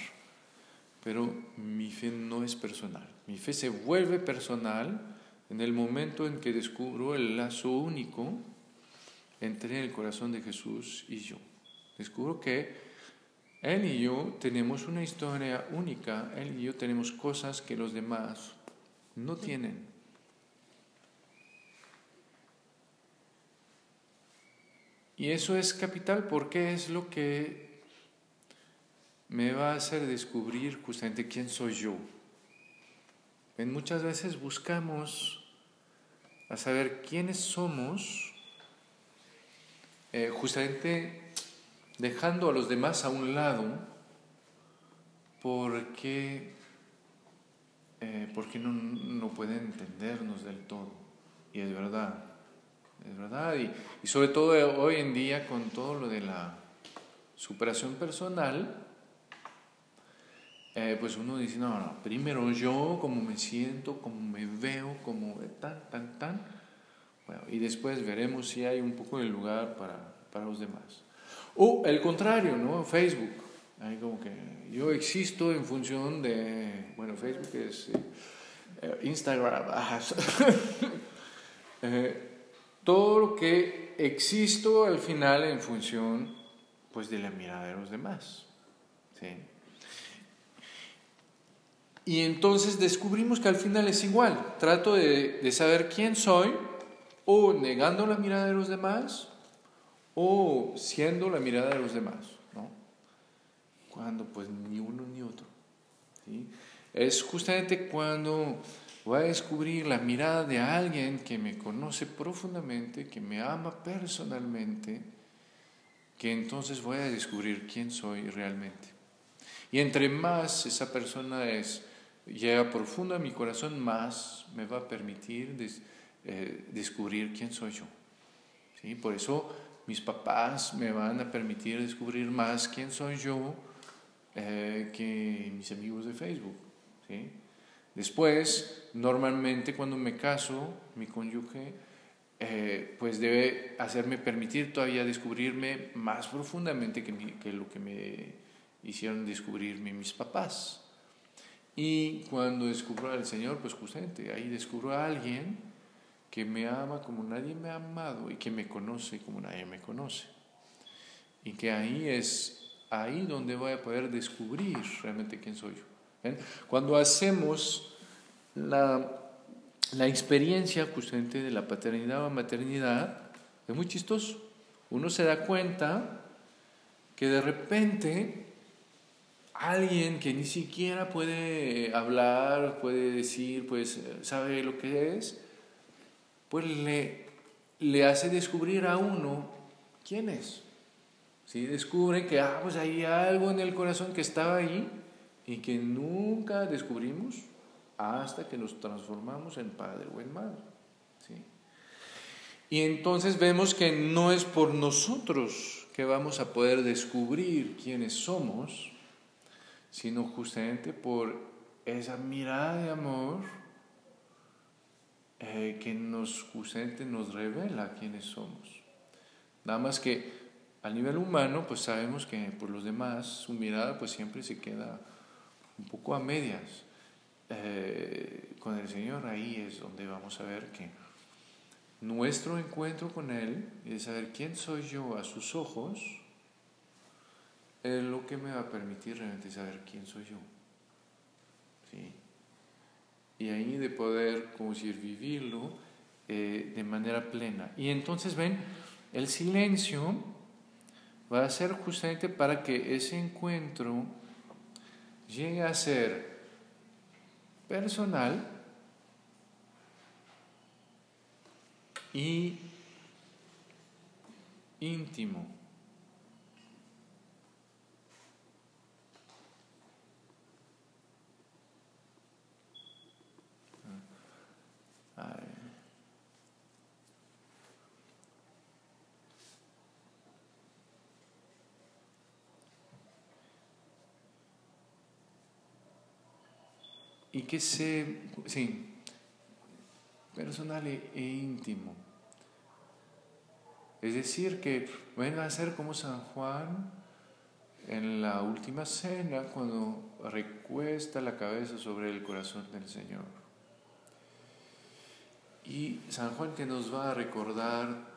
pero mi fe no es personal. Mi fe se vuelve personal en el momento en que descubro el lazo único entre el corazón de Jesús y yo. Descubro que Él y yo tenemos una historia única, Él y yo tenemos cosas que los demás no tienen. Y eso es capital porque es lo que me va a hacer descubrir justamente quién soy yo. En muchas veces buscamos a saber quiénes somos, eh, justamente dejando a los demás a un lado, porque, eh, porque no, no pueden entendernos del todo. Y es verdad, es verdad. Y, sobre todo hoy en día con todo lo de la superación personal, eh, pues uno dice, no, no, primero yo, cómo me siento, cómo me veo, cómo tan, tan, tan. Bueno, y después veremos si hay un poco de lugar para, para los demás. O el contrario, ¿no? Facebook. Hay como que yo existo en función de, bueno, Facebook es eh, Instagram. <laughs> eh, todo lo que existo al final en función pues de la mirada de los demás. ¿sí? Y entonces descubrimos que al final es igual. Trato de, de, saber quién soy o negando la mirada de los demás o siendo la mirada de los demás. ¿no? Cuando pues ni uno ni otro. ¿sí? Es justamente cuando voy a descubrir la mirada de alguien que me conoce profundamente, que me ama personalmente, que entonces voy a descubrir quién soy realmente. Y entre más esa persona es, llega profunda a mi corazón, más me va a permitir eh, descubrir quién soy yo. ¿Sí? Por eso mis papás me van a permitir descubrir más quién soy yo eh, que mis amigos de Facebook. ¿sí? Después, normalmente cuando me caso, mi cónyuge, eh, pues debe hacerme permitir todavía descubrirme más profundamente que, lo que me hicieron descubrirme mis papás. Y cuando descubro al Señor, pues justamente ahí descubro a alguien que me ama como nadie me ha amado y que me conoce como nadie me conoce. Y que ahí es ahí donde voy a poder descubrir realmente quién soy yo. Cuando hacemos la, la experiencia justamente de la paternidad o maternidad, es muy chistoso. Uno se da cuenta que de repente alguien que ni siquiera puede hablar, puede decir, pues sabe lo que es, pues le, le hace descubrir a uno quién es. ¿Sí? Descubre que ah, pues hay algo en el corazón que estaba ahí y que nunca descubrimos hasta que nos transformamos en padre o en madre. ¿sí? Y entonces vemos que no es por nosotros que vamos a poder descubrir quiénes somos, sino justamente por esa mirada de amor eh, que nos justamente nos revela quiénes somos. Nada más que a nivel humano, pues sabemos que por los demás su mirada pues siempre se queda un poco a medias. Eh, con el Señor ahí es donde vamos a ver que nuestro encuentro con Él y de saber quién soy yo a sus ojos, es lo que me va a permitir realmente saber quién soy yo. Y ahí de poder, como decir, vivirlo eh, de manera plena. Y entonces ven, el silencio va a ser justamente para que ese encuentro llegue a ser personal y íntimo. Y que sea, sí, personal e, e, íntimo. Es decir, que venga a ser como San Juan en la última cena cuando recuesta la cabeza sobre el corazón del Señor. Y San Juan que nos va a recordar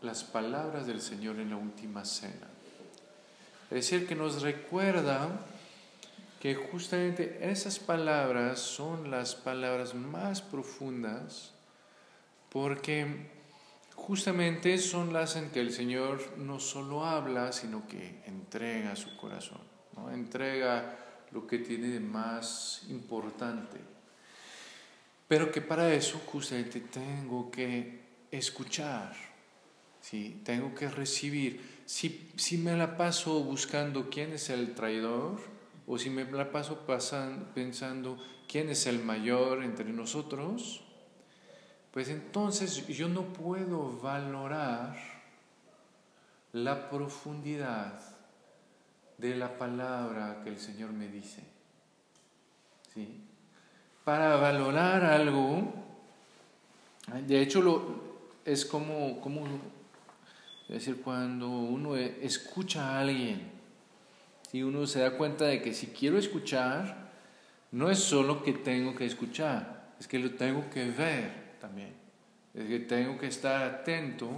las palabras del Señor en la última cena. Es decir, que nos recuerda justamente esas palabras son las palabras más profundas porque justamente son las en que el Señor no solo habla, sino que entrega su corazón, ¿no? entrega lo que tiene de más importante. Pero que para eso justamente tengo que escuchar, ¿sí? tengo que recibir. Si, si me la paso buscando quién es el traidor, o si me la paso pensando quién es el mayor entre nosotros, pues entonces yo no puedo valorar la profundidad de la palabra que el Señor me dice. ¿Sí? Para valorar algo, de hecho lo, es como, como decir, cuando uno escucha a alguien, y uno se da cuenta de que si quiero escuchar, no es solo que tengo que escuchar, es que lo tengo que ver también. Es que tengo que estar atento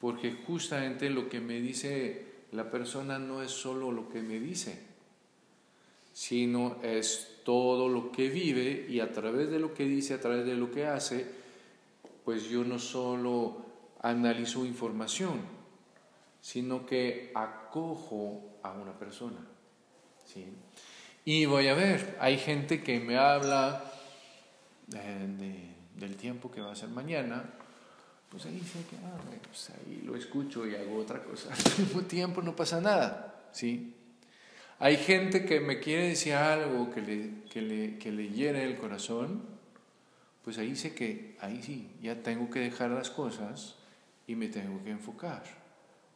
porque justamente lo que me dice la persona no es solo lo que me dice, sino es todo lo que vive y a través de lo que dice, a través de lo que hace, pues yo no solo analizo información, sino que acojo a una persona. ¿sí? Y voy a ver, hay gente que me habla del tiempo que va a ser mañana, pues ahí sé que, ah, pues ahí lo escucho y hago otra cosa. <laughs> Al mismo tiempo no pasa nada, ¿sí? Hay gente que me quiere decir algo que le, que le, que le el corazón, pues ahí sé que, ahí sí, ya tengo que dejar las cosas y me tengo que enfocar,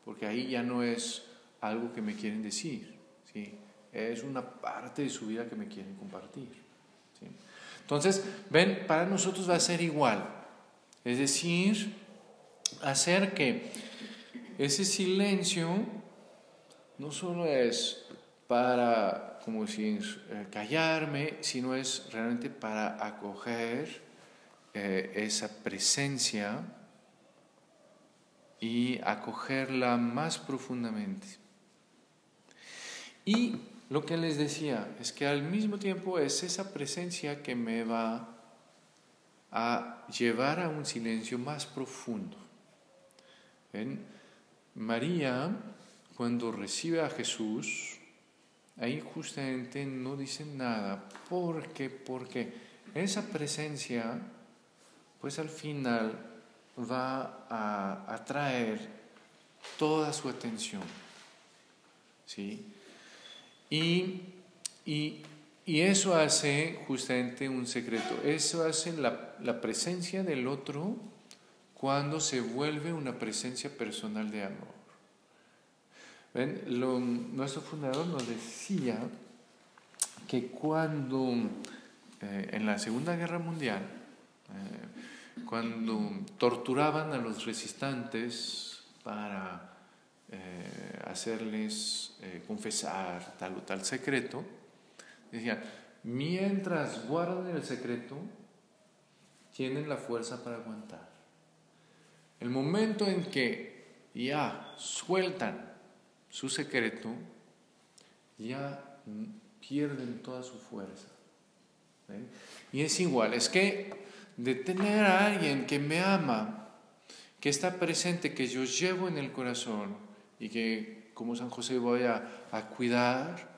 porque ahí ya no es algo que me quieren decir, ¿sí? es una parte de su vida que me quieren compartir. Entonces, ven, para nosotros va a ser igual. Es decir, hacer que ese silencio no solo es para, como decir, eh, callarme, sino es realmente para acoger eh, esa presencia y acogerla más profundamente. Y lo que les decía es que al mismo tiempo es esa presencia que me va a llevar a un silencio más profundo. María, cuando recibe a Jesús, ahí justamente no dice nada. ¿Por qué? Porque esa presencia, pues al final va a atraer toda su atención. ¿Sí? Y, y, y, eso hace justamente un secreto. Eso hace la, la presencia del otro cuando se vuelve una presencia personal de amor. Nuestro fundador nos decía que cuando eh, en la Segunda Guerra Mundial, eh, cuando torturaban a los resistentes para eh, hacerles confesar tal o tal secreto, decían, mientras guardan el secreto, tienen la fuerza para aguantar. El momento en que ya sueltan su secreto, ya pierden toda su fuerza. Y es igual, es que de tener a alguien que me ama, que está presente, que yo llevo en el corazón y que como San José voy a, a cuidar,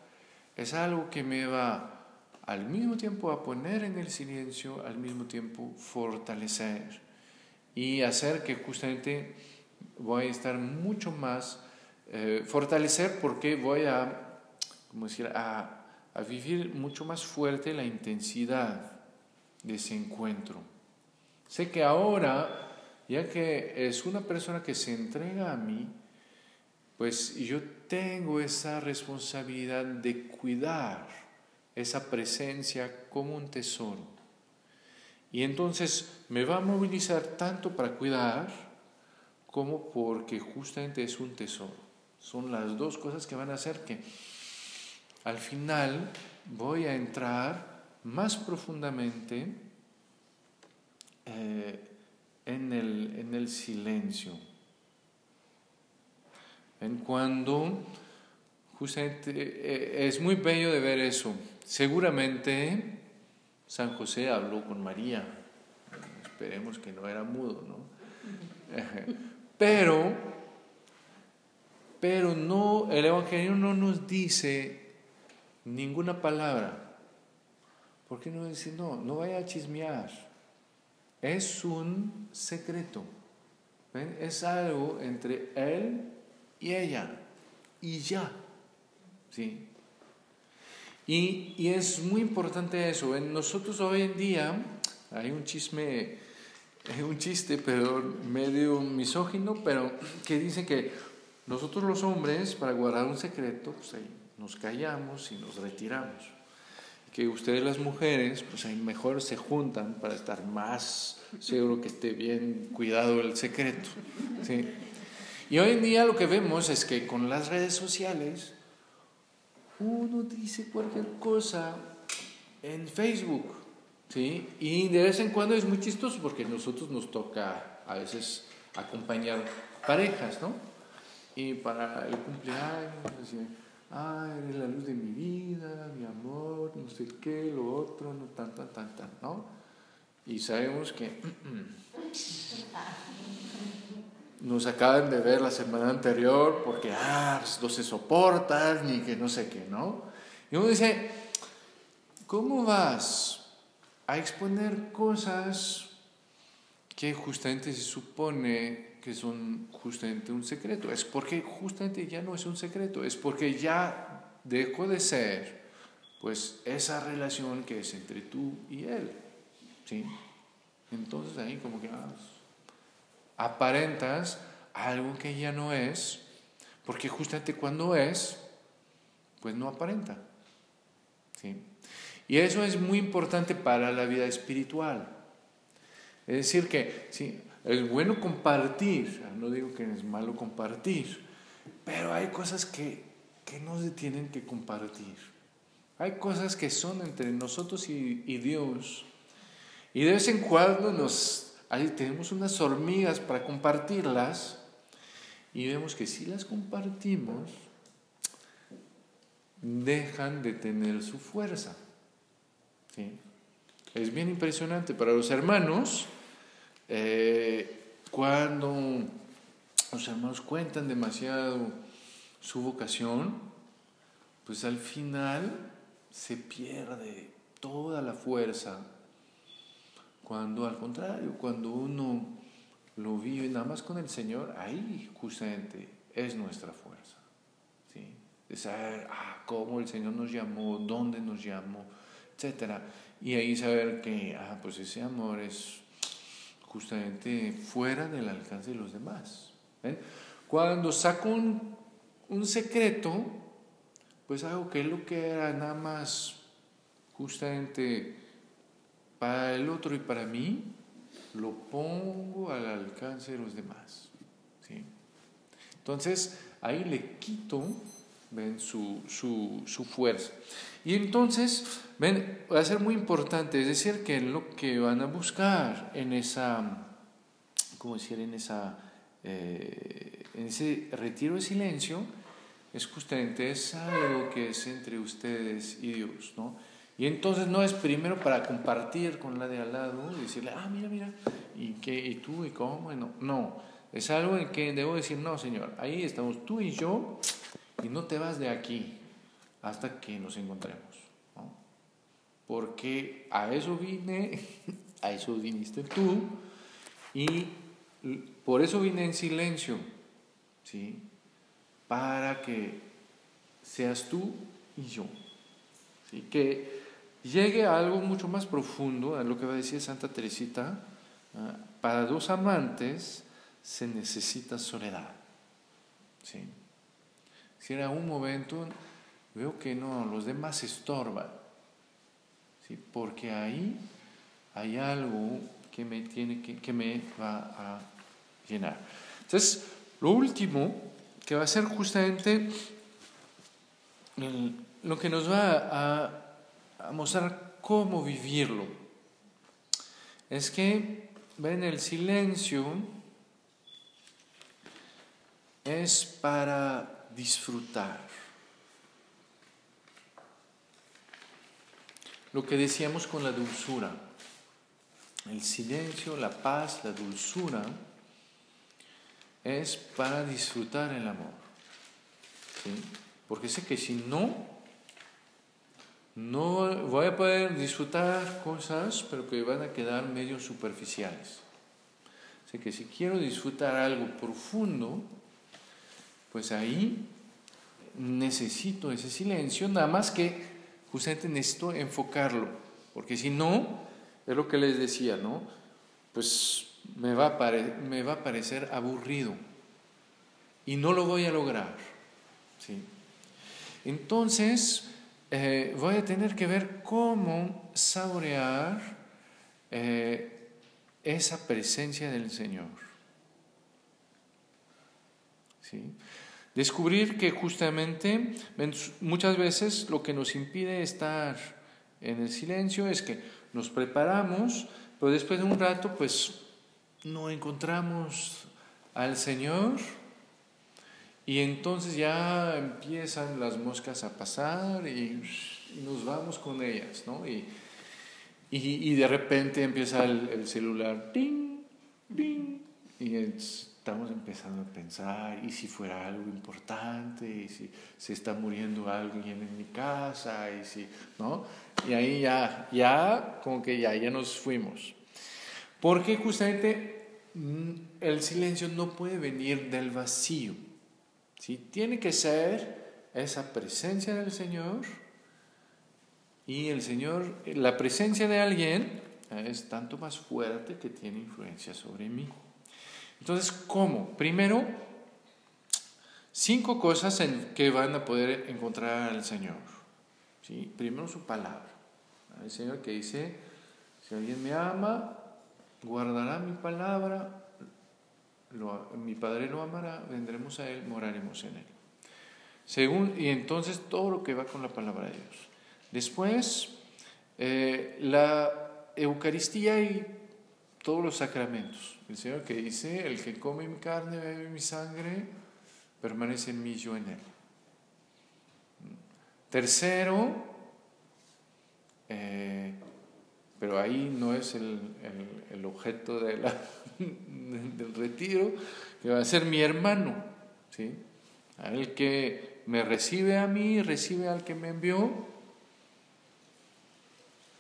es algo que me va al mismo tiempo a poner en el silencio, al mismo tiempo fortalecer y hacer que justamente voy a estar mucho más eh, fortalecer porque voy a, como decir, a, a vivir mucho más fuerte la intensidad de ese encuentro. Sé que ahora, ya que es una persona que se entrega a mí, pues yo tengo esa responsabilidad de cuidar esa presencia como un tesoro. Y entonces me va a movilizar tanto para cuidar como porque justamente es un tesoro. Son las dos cosas que van a hacer que al final voy a entrar más profundamente eh, en, el, en el silencio. En cuando justamente eh, es muy bello de ver eso. Seguramente San José habló con María. Esperemos que no era mudo, ¿no? <laughs> Pero, pero no, el Evangelio no nos dice ninguna palabra. ¿Por qué no dice no? No vaya a chismear. Es un secreto. Es algo entre él y ella. Y ya. ¿Sí? Y, es muy importante eso. En nosotros hoy en día hay un chisme, un chiste, pero medio misógino, pero que dice que nosotros los hombres, para guardar un secreto, pues ahí nos callamos y nos retiramos. Que ustedes las mujeres, pues ahí mejor se juntan para estar más seguro que esté bien cuidado el secreto. ¿sí? Y hoy en día lo que vemos es que con las redes sociales, uno dice cualquier cosa en Facebook, ¿sí? Y de vez en cuando es muy chistoso porque nosotros nos toca a veces acompañar parejas, ¿no? Y para el cumpleaños, decir, ay, eres la luz de mi vida, mi amor, no sé qué, lo otro, no tan, tan, tan, tan, ¿no? Y sabemos que <clears throat> <laughs> nos acaban de ver la semana anterior porque, ah, no se soportan ni que no sé qué, ¿no? Y uno dice, ¿cómo vas a exponer cosas que justamente se supone que son justamente un secreto? Es porque justamente ya no es un secreto, es porque ya dejó de ser, pues, esa relación que es entre tú y él, ¿sí? Entonces ahí como que... Ah, aparentas algo que ya no es, porque justamente cuando es, pues no aparenta. ¿sí? Y eso es muy importante para la vida espiritual. Es decir, que sí, es bueno compartir, no digo que es malo compartir, pero hay cosas que, que no se tienen que compartir. Hay cosas que son entre nosotros y, y Dios. Y de vez en cuando nos, ahí tenemos unas hormigas para compartirlas y vemos que si las compartimos, dejan de tener su fuerza. Es bien impresionante para los hermanos eh, cuando los hermanos cuentan demasiado su vocación, pues al final se pierde toda la fuerza. Cuando al contrario, cuando uno lo vive nada más con el Señor, ahí justamente es nuestra fuerza. ¿sí? De saber ah, cómo el Señor nos llamó, dónde nos llamó, etc. Y ahí saber que ah, pues ese amor es justamente fuera del alcance de los demás. Cuando saco un, un secreto, pues algo que es lo que era nada más justamente para el otro y para mí, lo pongo al alcance de los demás. ¿sí? Entonces, ahí le quito ven su, su, su, fuerza. Y entonces, ven, va a ser muy importante, es decir, que lo que van a buscar en esa, ¿cómo decir? En, esa, eh, en ese retiro de silencio, es justamente es algo que es entre ustedes y Dios, ¿no? Y entonces no es primero para compartir con la de al lado y decirle, ah, mira, mira, ¿y qué? ¿Y tú? ¿Y cómo? No, no. Es algo en que debo decir, no, Señor, ahí estamos tú y yo y no te vas de aquí hasta que nos encontremos. Porque a eso vine, <laughs> a eso viniste tú y por eso vine en silencio, ¿sí? Para que seas tú y yo. ¿sí? Que llegue a algo mucho más profundo, a lo que va a decir Santa Teresita, ¿ah? para dos amantes se necesita soledad. ¿sí? Si era un momento, veo que no, los demás estorban, ¿sí? porque ahí hay algo que me, tiene que, que me va a llenar. Entonces, lo último que va a ser justamente lo que nos va a a mostrar cómo vivirlo. Es que, ven, el silencio es para disfrutar. Lo que decíamos con la dulzura. El silencio, la paz, la dulzura es para disfrutar el amor. Porque sé que si no, no voy a poder disfrutar cosas, pero que van a quedar medio superficiales. Así que si quiero disfrutar algo profundo, pues ahí necesito ese silencio, nada más que justamente necesito enfocarlo, porque si no, es lo que les decía, ¿no? Pues me va a, me va a parecer aburrido y no lo voy a lograr. ¿sí? Entonces, eh, voy a tener que ver cómo saborear eh, esa presencia del Señor. ¿Sí? Descubrir que justamente muchas veces lo que nos impide estar en el silencio es que nos preparamos, pero después de un rato pues no encontramos al Señor y entonces ya empiezan las moscas a pasar y, nos vamos con ellas, ¿no? Y, y, de repente empieza el, celular, ¡ting! ¡ting! Y estamos empezando a pensar, ¿y si fuera algo importante? ¿Y si se está muriendo alguien en mi casa? ¿Y si, no? Y ahí ya, ya, como que ya, ya nos fuimos. Porque justamente mm, el silencio no puede venir del vacío. ¿Sí? Tiene que ser esa presencia del Señor y el Señor, la presencia de alguien es tanto más fuerte que tiene influencia sobre mí. Entonces, ¿cómo? Primero, cinco cosas en que van a poder encontrar al Señor. ¿sí? Primero su palabra. El Señor que dice, si alguien me ama, guardará mi palabra, mi Padre lo amará, vendremos a Él, moraremos en Él. Según, y entonces todo lo que va con la palabra de Dios. Después, eh, la Eucaristía y todos los sacramentos. El Señor que dice, el que come mi carne, bebe mi sangre, permanece en mí, yo en él. Tercero, eh, pero ahí no es el, el, objeto de <laughs> del retiro, que va a ser mi hermano, ¿sí? Que me recibe a mí, recibe al que me envió,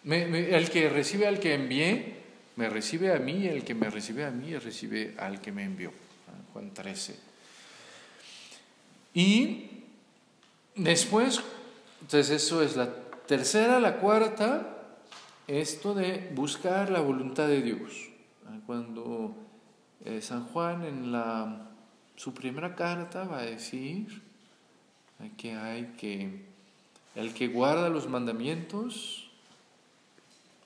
el que recibe al que envié, me recibe a mí, el que me recibe a mí, recibe al que me envió. Juan 13. Y después, entonces eso es la tercera, la cuarta, esto de buscar la voluntad de Dios. Cuando eh, San Juan en la, su primera carta va a decir que hay que, el que guarda los mandamientos,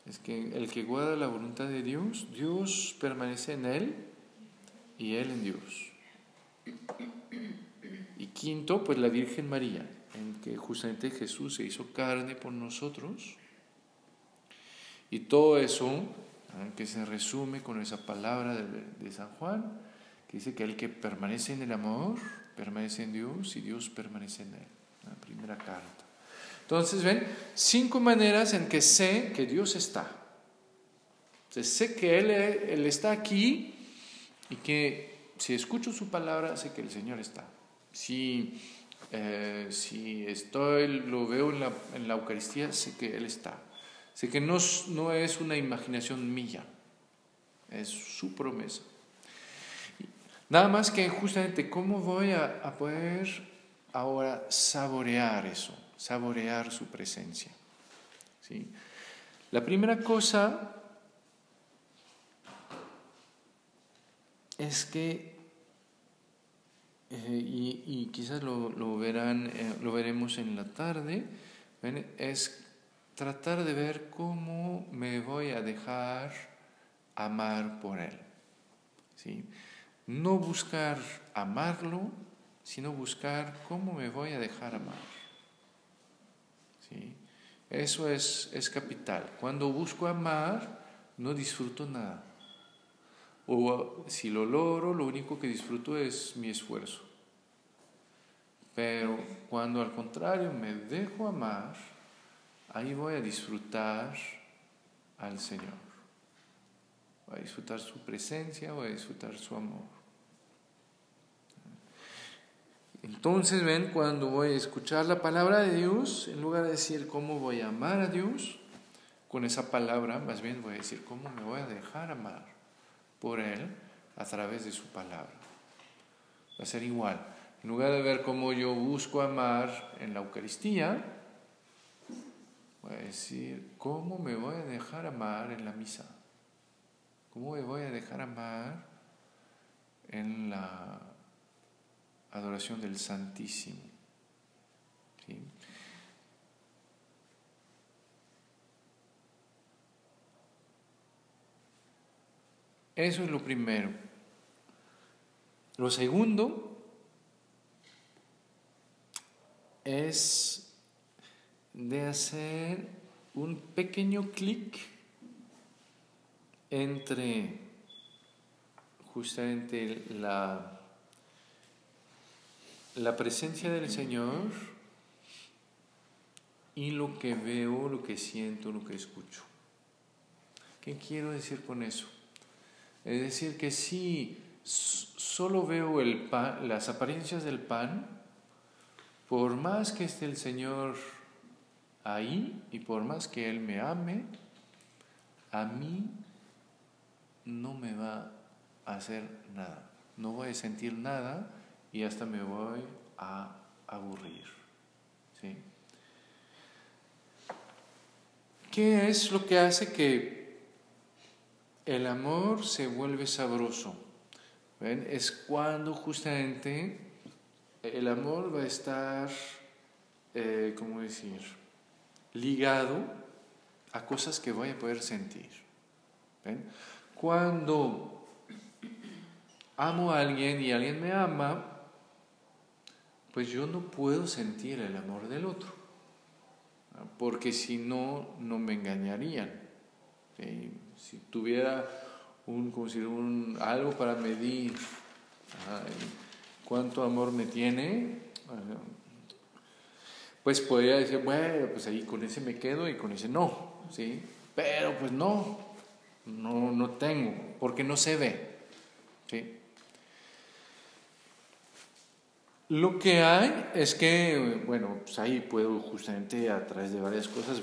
es que el que guarda la voluntad de Dios, Dios permanece en él y él en Dios. Y quinto, pues la Virgen María, en que justamente Jesús se hizo carne por nosotros. Y todo eso, que se resume con esa palabra de, San Juan, que dice que el que permanece en el amor, permanece en Dios y Dios permanece en él. La primera carta. Entonces, ven, cinco maneras en que sé que Dios está. sé que él, él, está aquí y que si escucho su palabra, sé que el Señor está. Si, eh, si estoy, lo veo en la, en la, Eucaristía, sé que Él está. Sé que no, no es una imaginación mía, es su promesa. Nada más que justamente cómo voy a, a poder ahora saborear eso saborear su presencia. ¿sí? La primera cosa es que, eh, y, quizás lo, verán, eh, lo veremos en la tarde, es tratar de ver cómo me voy a dejar amar por Él. ¿sí? No buscar amarlo, sino buscar cómo me voy a dejar amar. Eso es, es capital. Cuando busco amar, no disfruto nada. O si lo logro, lo único que disfruto es mi esfuerzo. Pero cuando al contrario me dejo amar, ahí voy a disfrutar al Señor. Voy a disfrutar su presencia, voy a disfrutar su amor. Entonces, ven, cuando voy a escuchar la palabra de Dios, en lugar de decir cómo voy a amar a Dios, con esa palabra, más bien voy a decir cómo me voy a dejar amar por Él a través de su palabra. Va a ser igual. En lugar de ver cómo yo busco amar en la Eucaristía, voy decir cómo me voy a dejar amar en la misa. ¿Cómo me voy a dejar amar en la adoración del Santísimo. Eso es lo primero. Lo segundo es de hacer un pequeño clic entre justamente la la presencia del Señor y lo que veo, lo que siento, lo que escucho. ¿Qué quiero decir con eso? Es decir, que si solo veo el pan, las apariencias del pan, por más que esté el Señor ahí y por más que Él me ame, a mí no me va a hacer nada, no voy a sentir nada y hasta me voy a aburrir. ¿Qué es lo que hace que el amor se vuelve sabroso? Es cuando justamente el amor va a estar, eh, ¿cómo decir?, ligado a cosas que voy a poder sentir. Cuando amo a alguien y alguien me ama, pues yo no puedo sentir el amor del otro, porque si no, no me engañarían. Si tuviera un, un, algo para medir cuánto amor me tiene, pues podría decir, bueno, pues ahí con ese me quedo y con ese no, ¿sí? Pero pues no, no, no tengo, porque no se ve, ¿sí? Lo que hay es que, bueno, pues ahí puedo justamente a través de varias cosas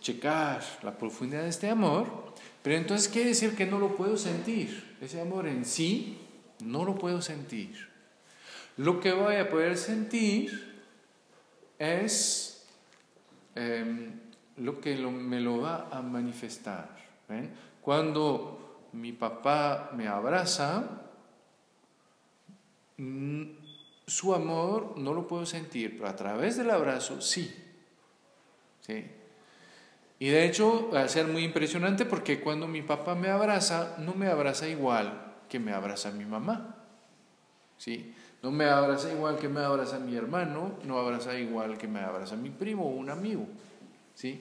checar la profundidad de este amor, pero entonces quiere decir que no lo puedo sentir. Ese amor en sí no lo puedo sentir. Lo que voy a poder sentir es em, lo que me lo va a manifestar. Cuando mi papá me abraza, su amor no lo puedo sentir, pero a través del abrazo sí. ¿Sí? Y de hecho va a ser muy impresionante porque cuando mi papá me abraza, no me abraza igual que me abraza mi mamá. ¿Sí? No me abraza igual que me abraza mi hermano, no abraza igual que me abraza mi primo o un amigo. ¿Sí?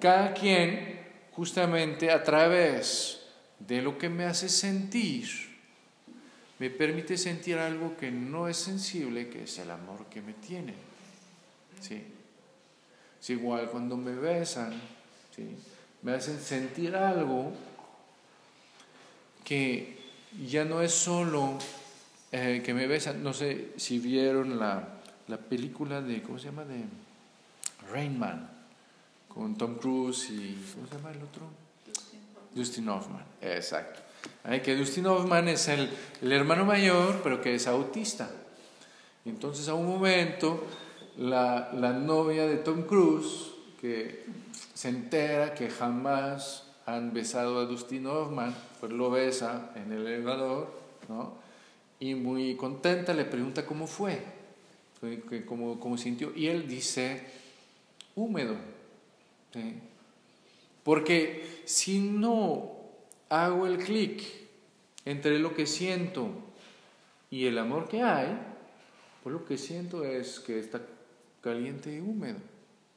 Cada quien, justamente a través de lo que me hace sentir, me permite sentir algo que no es sensible, que es el amor que me tienen. ¿sí? Es igual cuando me besan, ¿sí? me hacen sentir algo que ya no es solo eh, que me besan. No sé si vieron la, la película de, ¿cómo se llama? De Rain Man, con Tom Cruise y, ¿cómo se llama el otro? Dustin Hoffman, exacto que Dustin Hoffman es el, hermano mayor, pero que es autista. entonces a un momento la, novia de Tom Cruise, que se entera que jamás han besado a Dustin Hoffman, pues lo besa en el elevador, ¿no? Y muy contenta le pregunta cómo fue, cómo, cómo sintió. Y él dice, húmedo. Porque si no hago el clic entre lo que siento y el amor que hay, pues lo que siento es que está caliente y húmedo.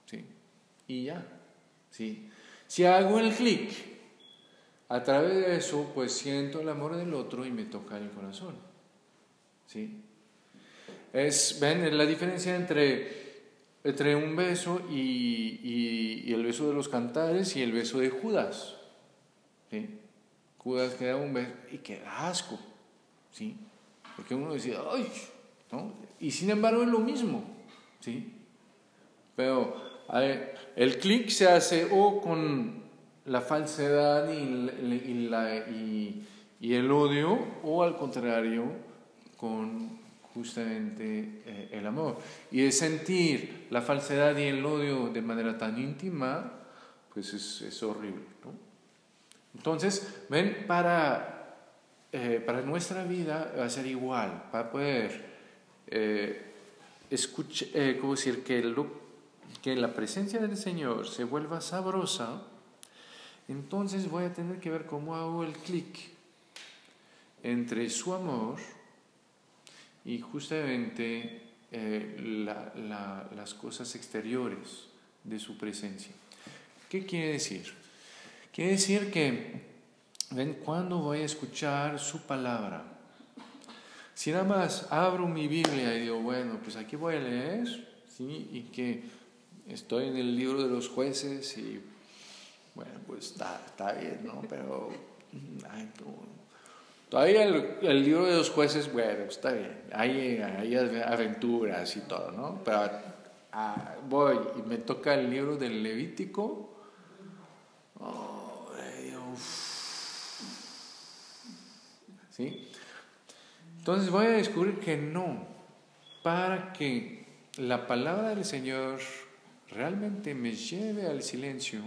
¿sí? Y ya. ¿sí? Si hago el clic, a través de eso, pues siento el amor del otro y me toca el corazón. ¿Sí? Es, ven, la diferencia entre, entre un beso y, y, y el beso de los cantares y el beso de Judas. ¿sí? Judas queda un beso y queda asco, ¿sí? Porque uno decía, ¡ay! ¿no? Y sin embargo es lo mismo, ¿sí? Pero el clic se hace o con la falsedad y, la, y, el odio, o al contrario, con justamente eh, el amor. Y de sentir la falsedad y el odio de manera tan íntima, pues es, es horrible, ¿no? Entonces, ven, para, eh, para nuestra vida va a ser igual, para poder eh, escuchar, eh, ¿cómo decir? Que, que la presencia del Señor se vuelva sabrosa, entonces voy a tener que ver cómo hago el clic entre su amor y justamente las cosas exteriores de su presencia. ¿Qué quiere decir? Quiere decir que, ven, cuando voy a escuchar su palabra? Si nada más abro mi Biblia y digo, bueno, pues aquí voy a leer, ¿sí? Y que estoy en el libro de los jueces y, bueno, pues está, está bien, ¿no? Pero, todavía el, libro de los jueces, bueno, está bien, hay, hay aventuras y todo, ¿no? Pero ah, voy y me toca el libro del Levítico, oh, ¿Sí? Entonces voy a descubrir que no, para que la palabra del Señor realmente me lleve al silencio,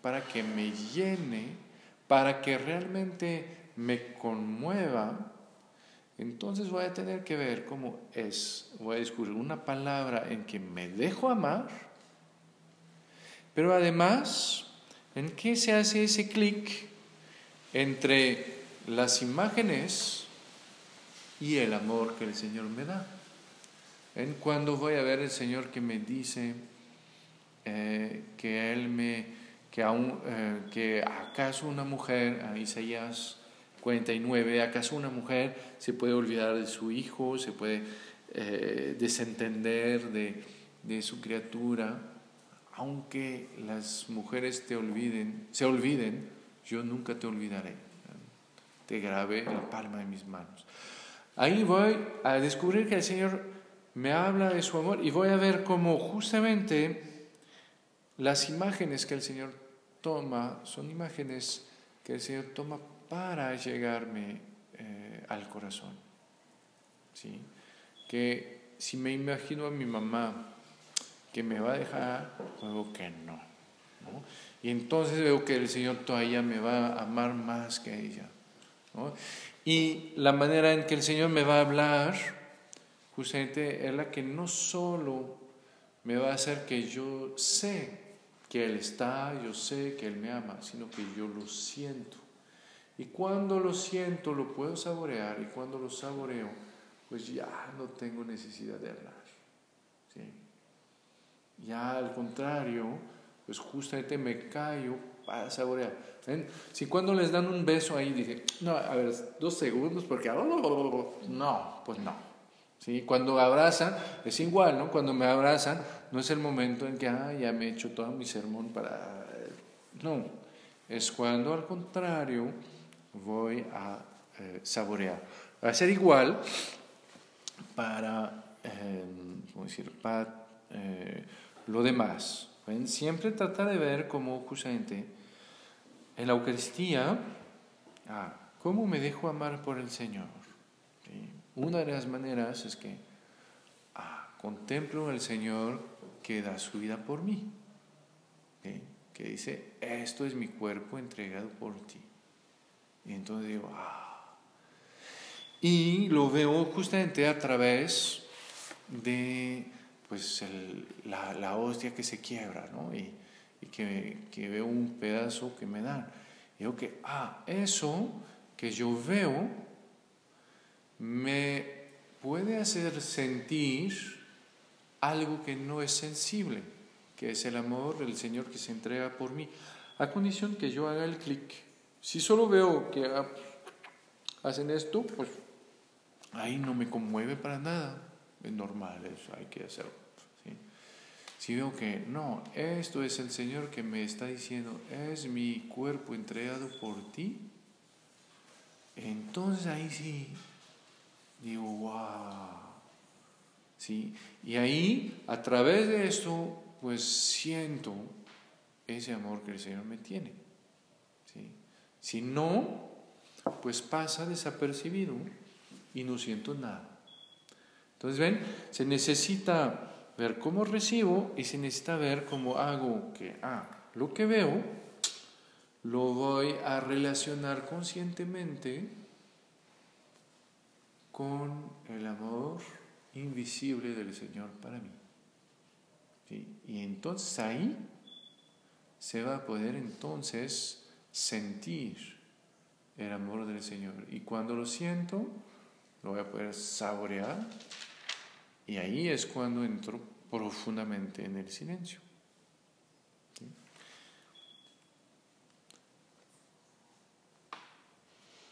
para que me llene, para que realmente me conmueva, entonces voy a tener que ver cómo es, voy a descubrir una palabra en que me dejo amar, pero además ¿En qué se hace ese clic entre las imágenes y el amor que el Señor me da? ¿En cuando voy a ver el Señor que me dice eh, que Él me, que, eh, que acaso una mujer, a Isaías 49, acaso una mujer se puede olvidar de su hijo, se puede eh, desentender de, de su criatura, aunque las mujeres te olviden, se olviden, yo nunca te olvidaré. Te grabé la palma de mis manos. Ahí voy a descubrir que el Señor me habla de su amor y voy a ver cómo justamente las imágenes que el Señor toma son imágenes que el Señor toma para llegarme eh, al corazón. ¿sí? Que si me imagino a mi mamá que me va a dejar, luego que no. Y entonces veo que el Señor todavía me va a amar más que ella. Y la manera en que el Señor me va a hablar, justamente es la que no solo me va a hacer que yo sé que Él está, yo sé que Él me ama, sino que yo lo siento. Y cuando lo siento, lo puedo saborear, y cuando lo saboreo, pues ya no tengo necesidad de hablar. ¿sí? Ya al contrario, pues justamente me callo para saborear. Si cuando les dan un beso ahí, dije, no, a ver, dos segundos, porque no, pues no. ¿Sí? Cuando abrazan, es igual, ¿no? Cuando me abrazan, no es el momento en que, ah, ya me he hecho todo mi sermón para... No, es cuando al contrario voy a eh, saborear. Va a ser igual para, eh, ¿cómo decir? Para eh, lo demás. Siempre tratar de ver cómo justamente en la Eucaristía, ah, ¿cómo me dejo amar por el Señor? Una de las maneras es que ah, contemplo al Señor que da su vida por mí, que dice, esto es mi cuerpo entregado por ti. Y entonces digo, ah. Y lo veo justamente a través de pues el, la, la, hostia que se quiebra, ¿no? Y, y que, que, veo un pedazo que me dan. Y digo que, ah, eso que yo veo me puede hacer sentir algo que no es sensible, que es el amor del Señor que se entrega por mí, a condición que yo haga el clic si solo veo que ah, hacen esto, pues ahí no me conmueve para nada. Es normal, eso hay que hacerlo. Si veo que no, esto es el Señor que me está diciendo, es mi cuerpo entregado por ti, entonces ahí sí digo, wow. ¿Sí? Y ahí, a través de esto, pues siento ese amor que el Señor me tiene. Si no, pues pasa desapercibido y no siento nada. Entonces, ven, se necesita ver cómo recibo y se necesita ver cómo hago que, ah, lo que veo, lo voy a relacionar conscientemente con el amor invisible del Señor para mí. Y entonces ahí se va a poder entonces sentir el amor del Señor. Y cuando lo siento, lo voy a poder saborear. Y ahí es cuando entro profundamente en el silencio.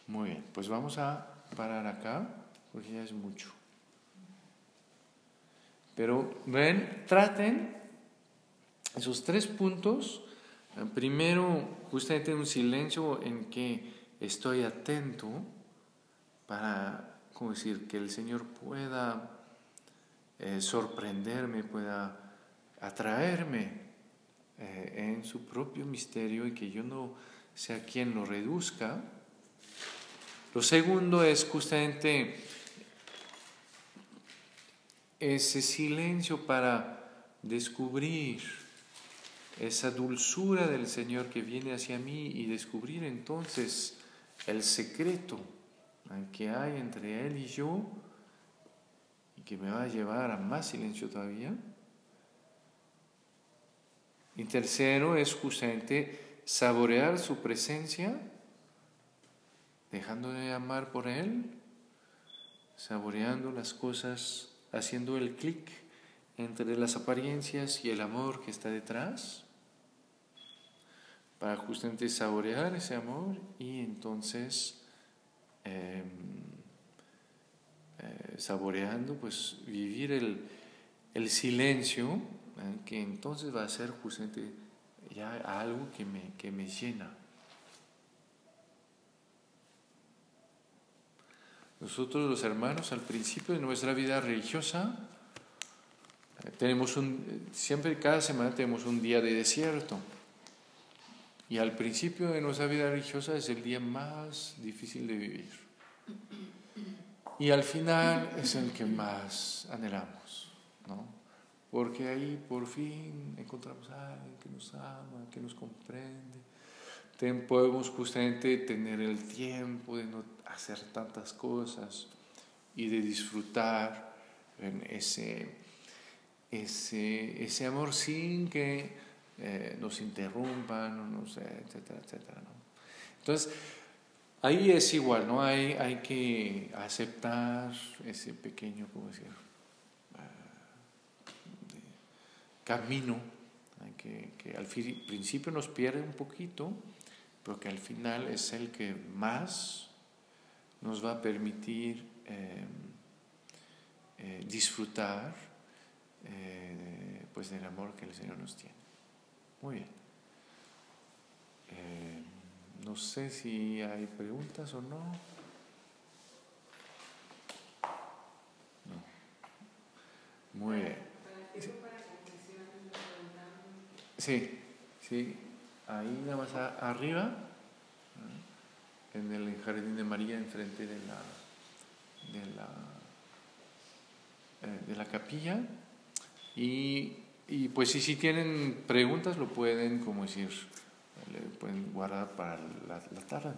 Muy bien, pues vamos a parar acá, porque ya es mucho. Pero ven, traten esos tres puntos Primero, justamente un silencio en que estoy atento para, ¿cómo decir?, que el Señor pueda eh, sorprenderme, pueda atraerme eh, en su propio misterio y que yo no sea quien lo reduzca. Lo segundo es justamente ese silencio para descubrir esa dulzura del Señor que viene hacia mí y descubrir entonces el secreto que hay entre Él y yo y que me va a llevar a más silencio todavía. Y tercero es justamente saborear su presencia, dejando de amar por Él, saboreando las cosas, haciendo el clic entre las apariencias y el amor que está detrás, para justamente saborear ese amor y entonces em, eh, saboreando, pues vivir el, el silencio, ¿eh? que entonces va a ser justamente ya algo que me, que me llena. Nosotros los hermanos al principio de nuestra vida religiosa eh, tenemos un, siempre cada semana tenemos un día de desierto. Y al principio de nuestra vida religiosa es el día más difícil de vivir. Y al final es el que más anhelamos, ¿no? Porque ahí por fin encontramos a alguien que nos ama, que nos comprende. podemos justamente tener el tiempo de no hacer tantas cosas y de disfrutar en ese, ese, ese amor sin que eh, nos interrumpan, no sé, etcétera, etcétera. ¿no? Entonces, Ahí es igual, ¿no? Hay, hay que aceptar ese pequeño, ¿cómo decir? Ah, camino que, que, al principio nos pierde un poquito, pero que al final es el que más nos va a permitir eh, eh, disfrutar eh, pues del amor que el Señor nos tiene. Muy bien. No sé si hay preguntas o no. No. Muy bien. Sí, sí. Ahí nada más arriba, en el jardín de María, enfrente de la, de la, eh, de la capilla. Y, y pues si, si tienen preguntas lo pueden como decir le pueden guardar para la, la tarde.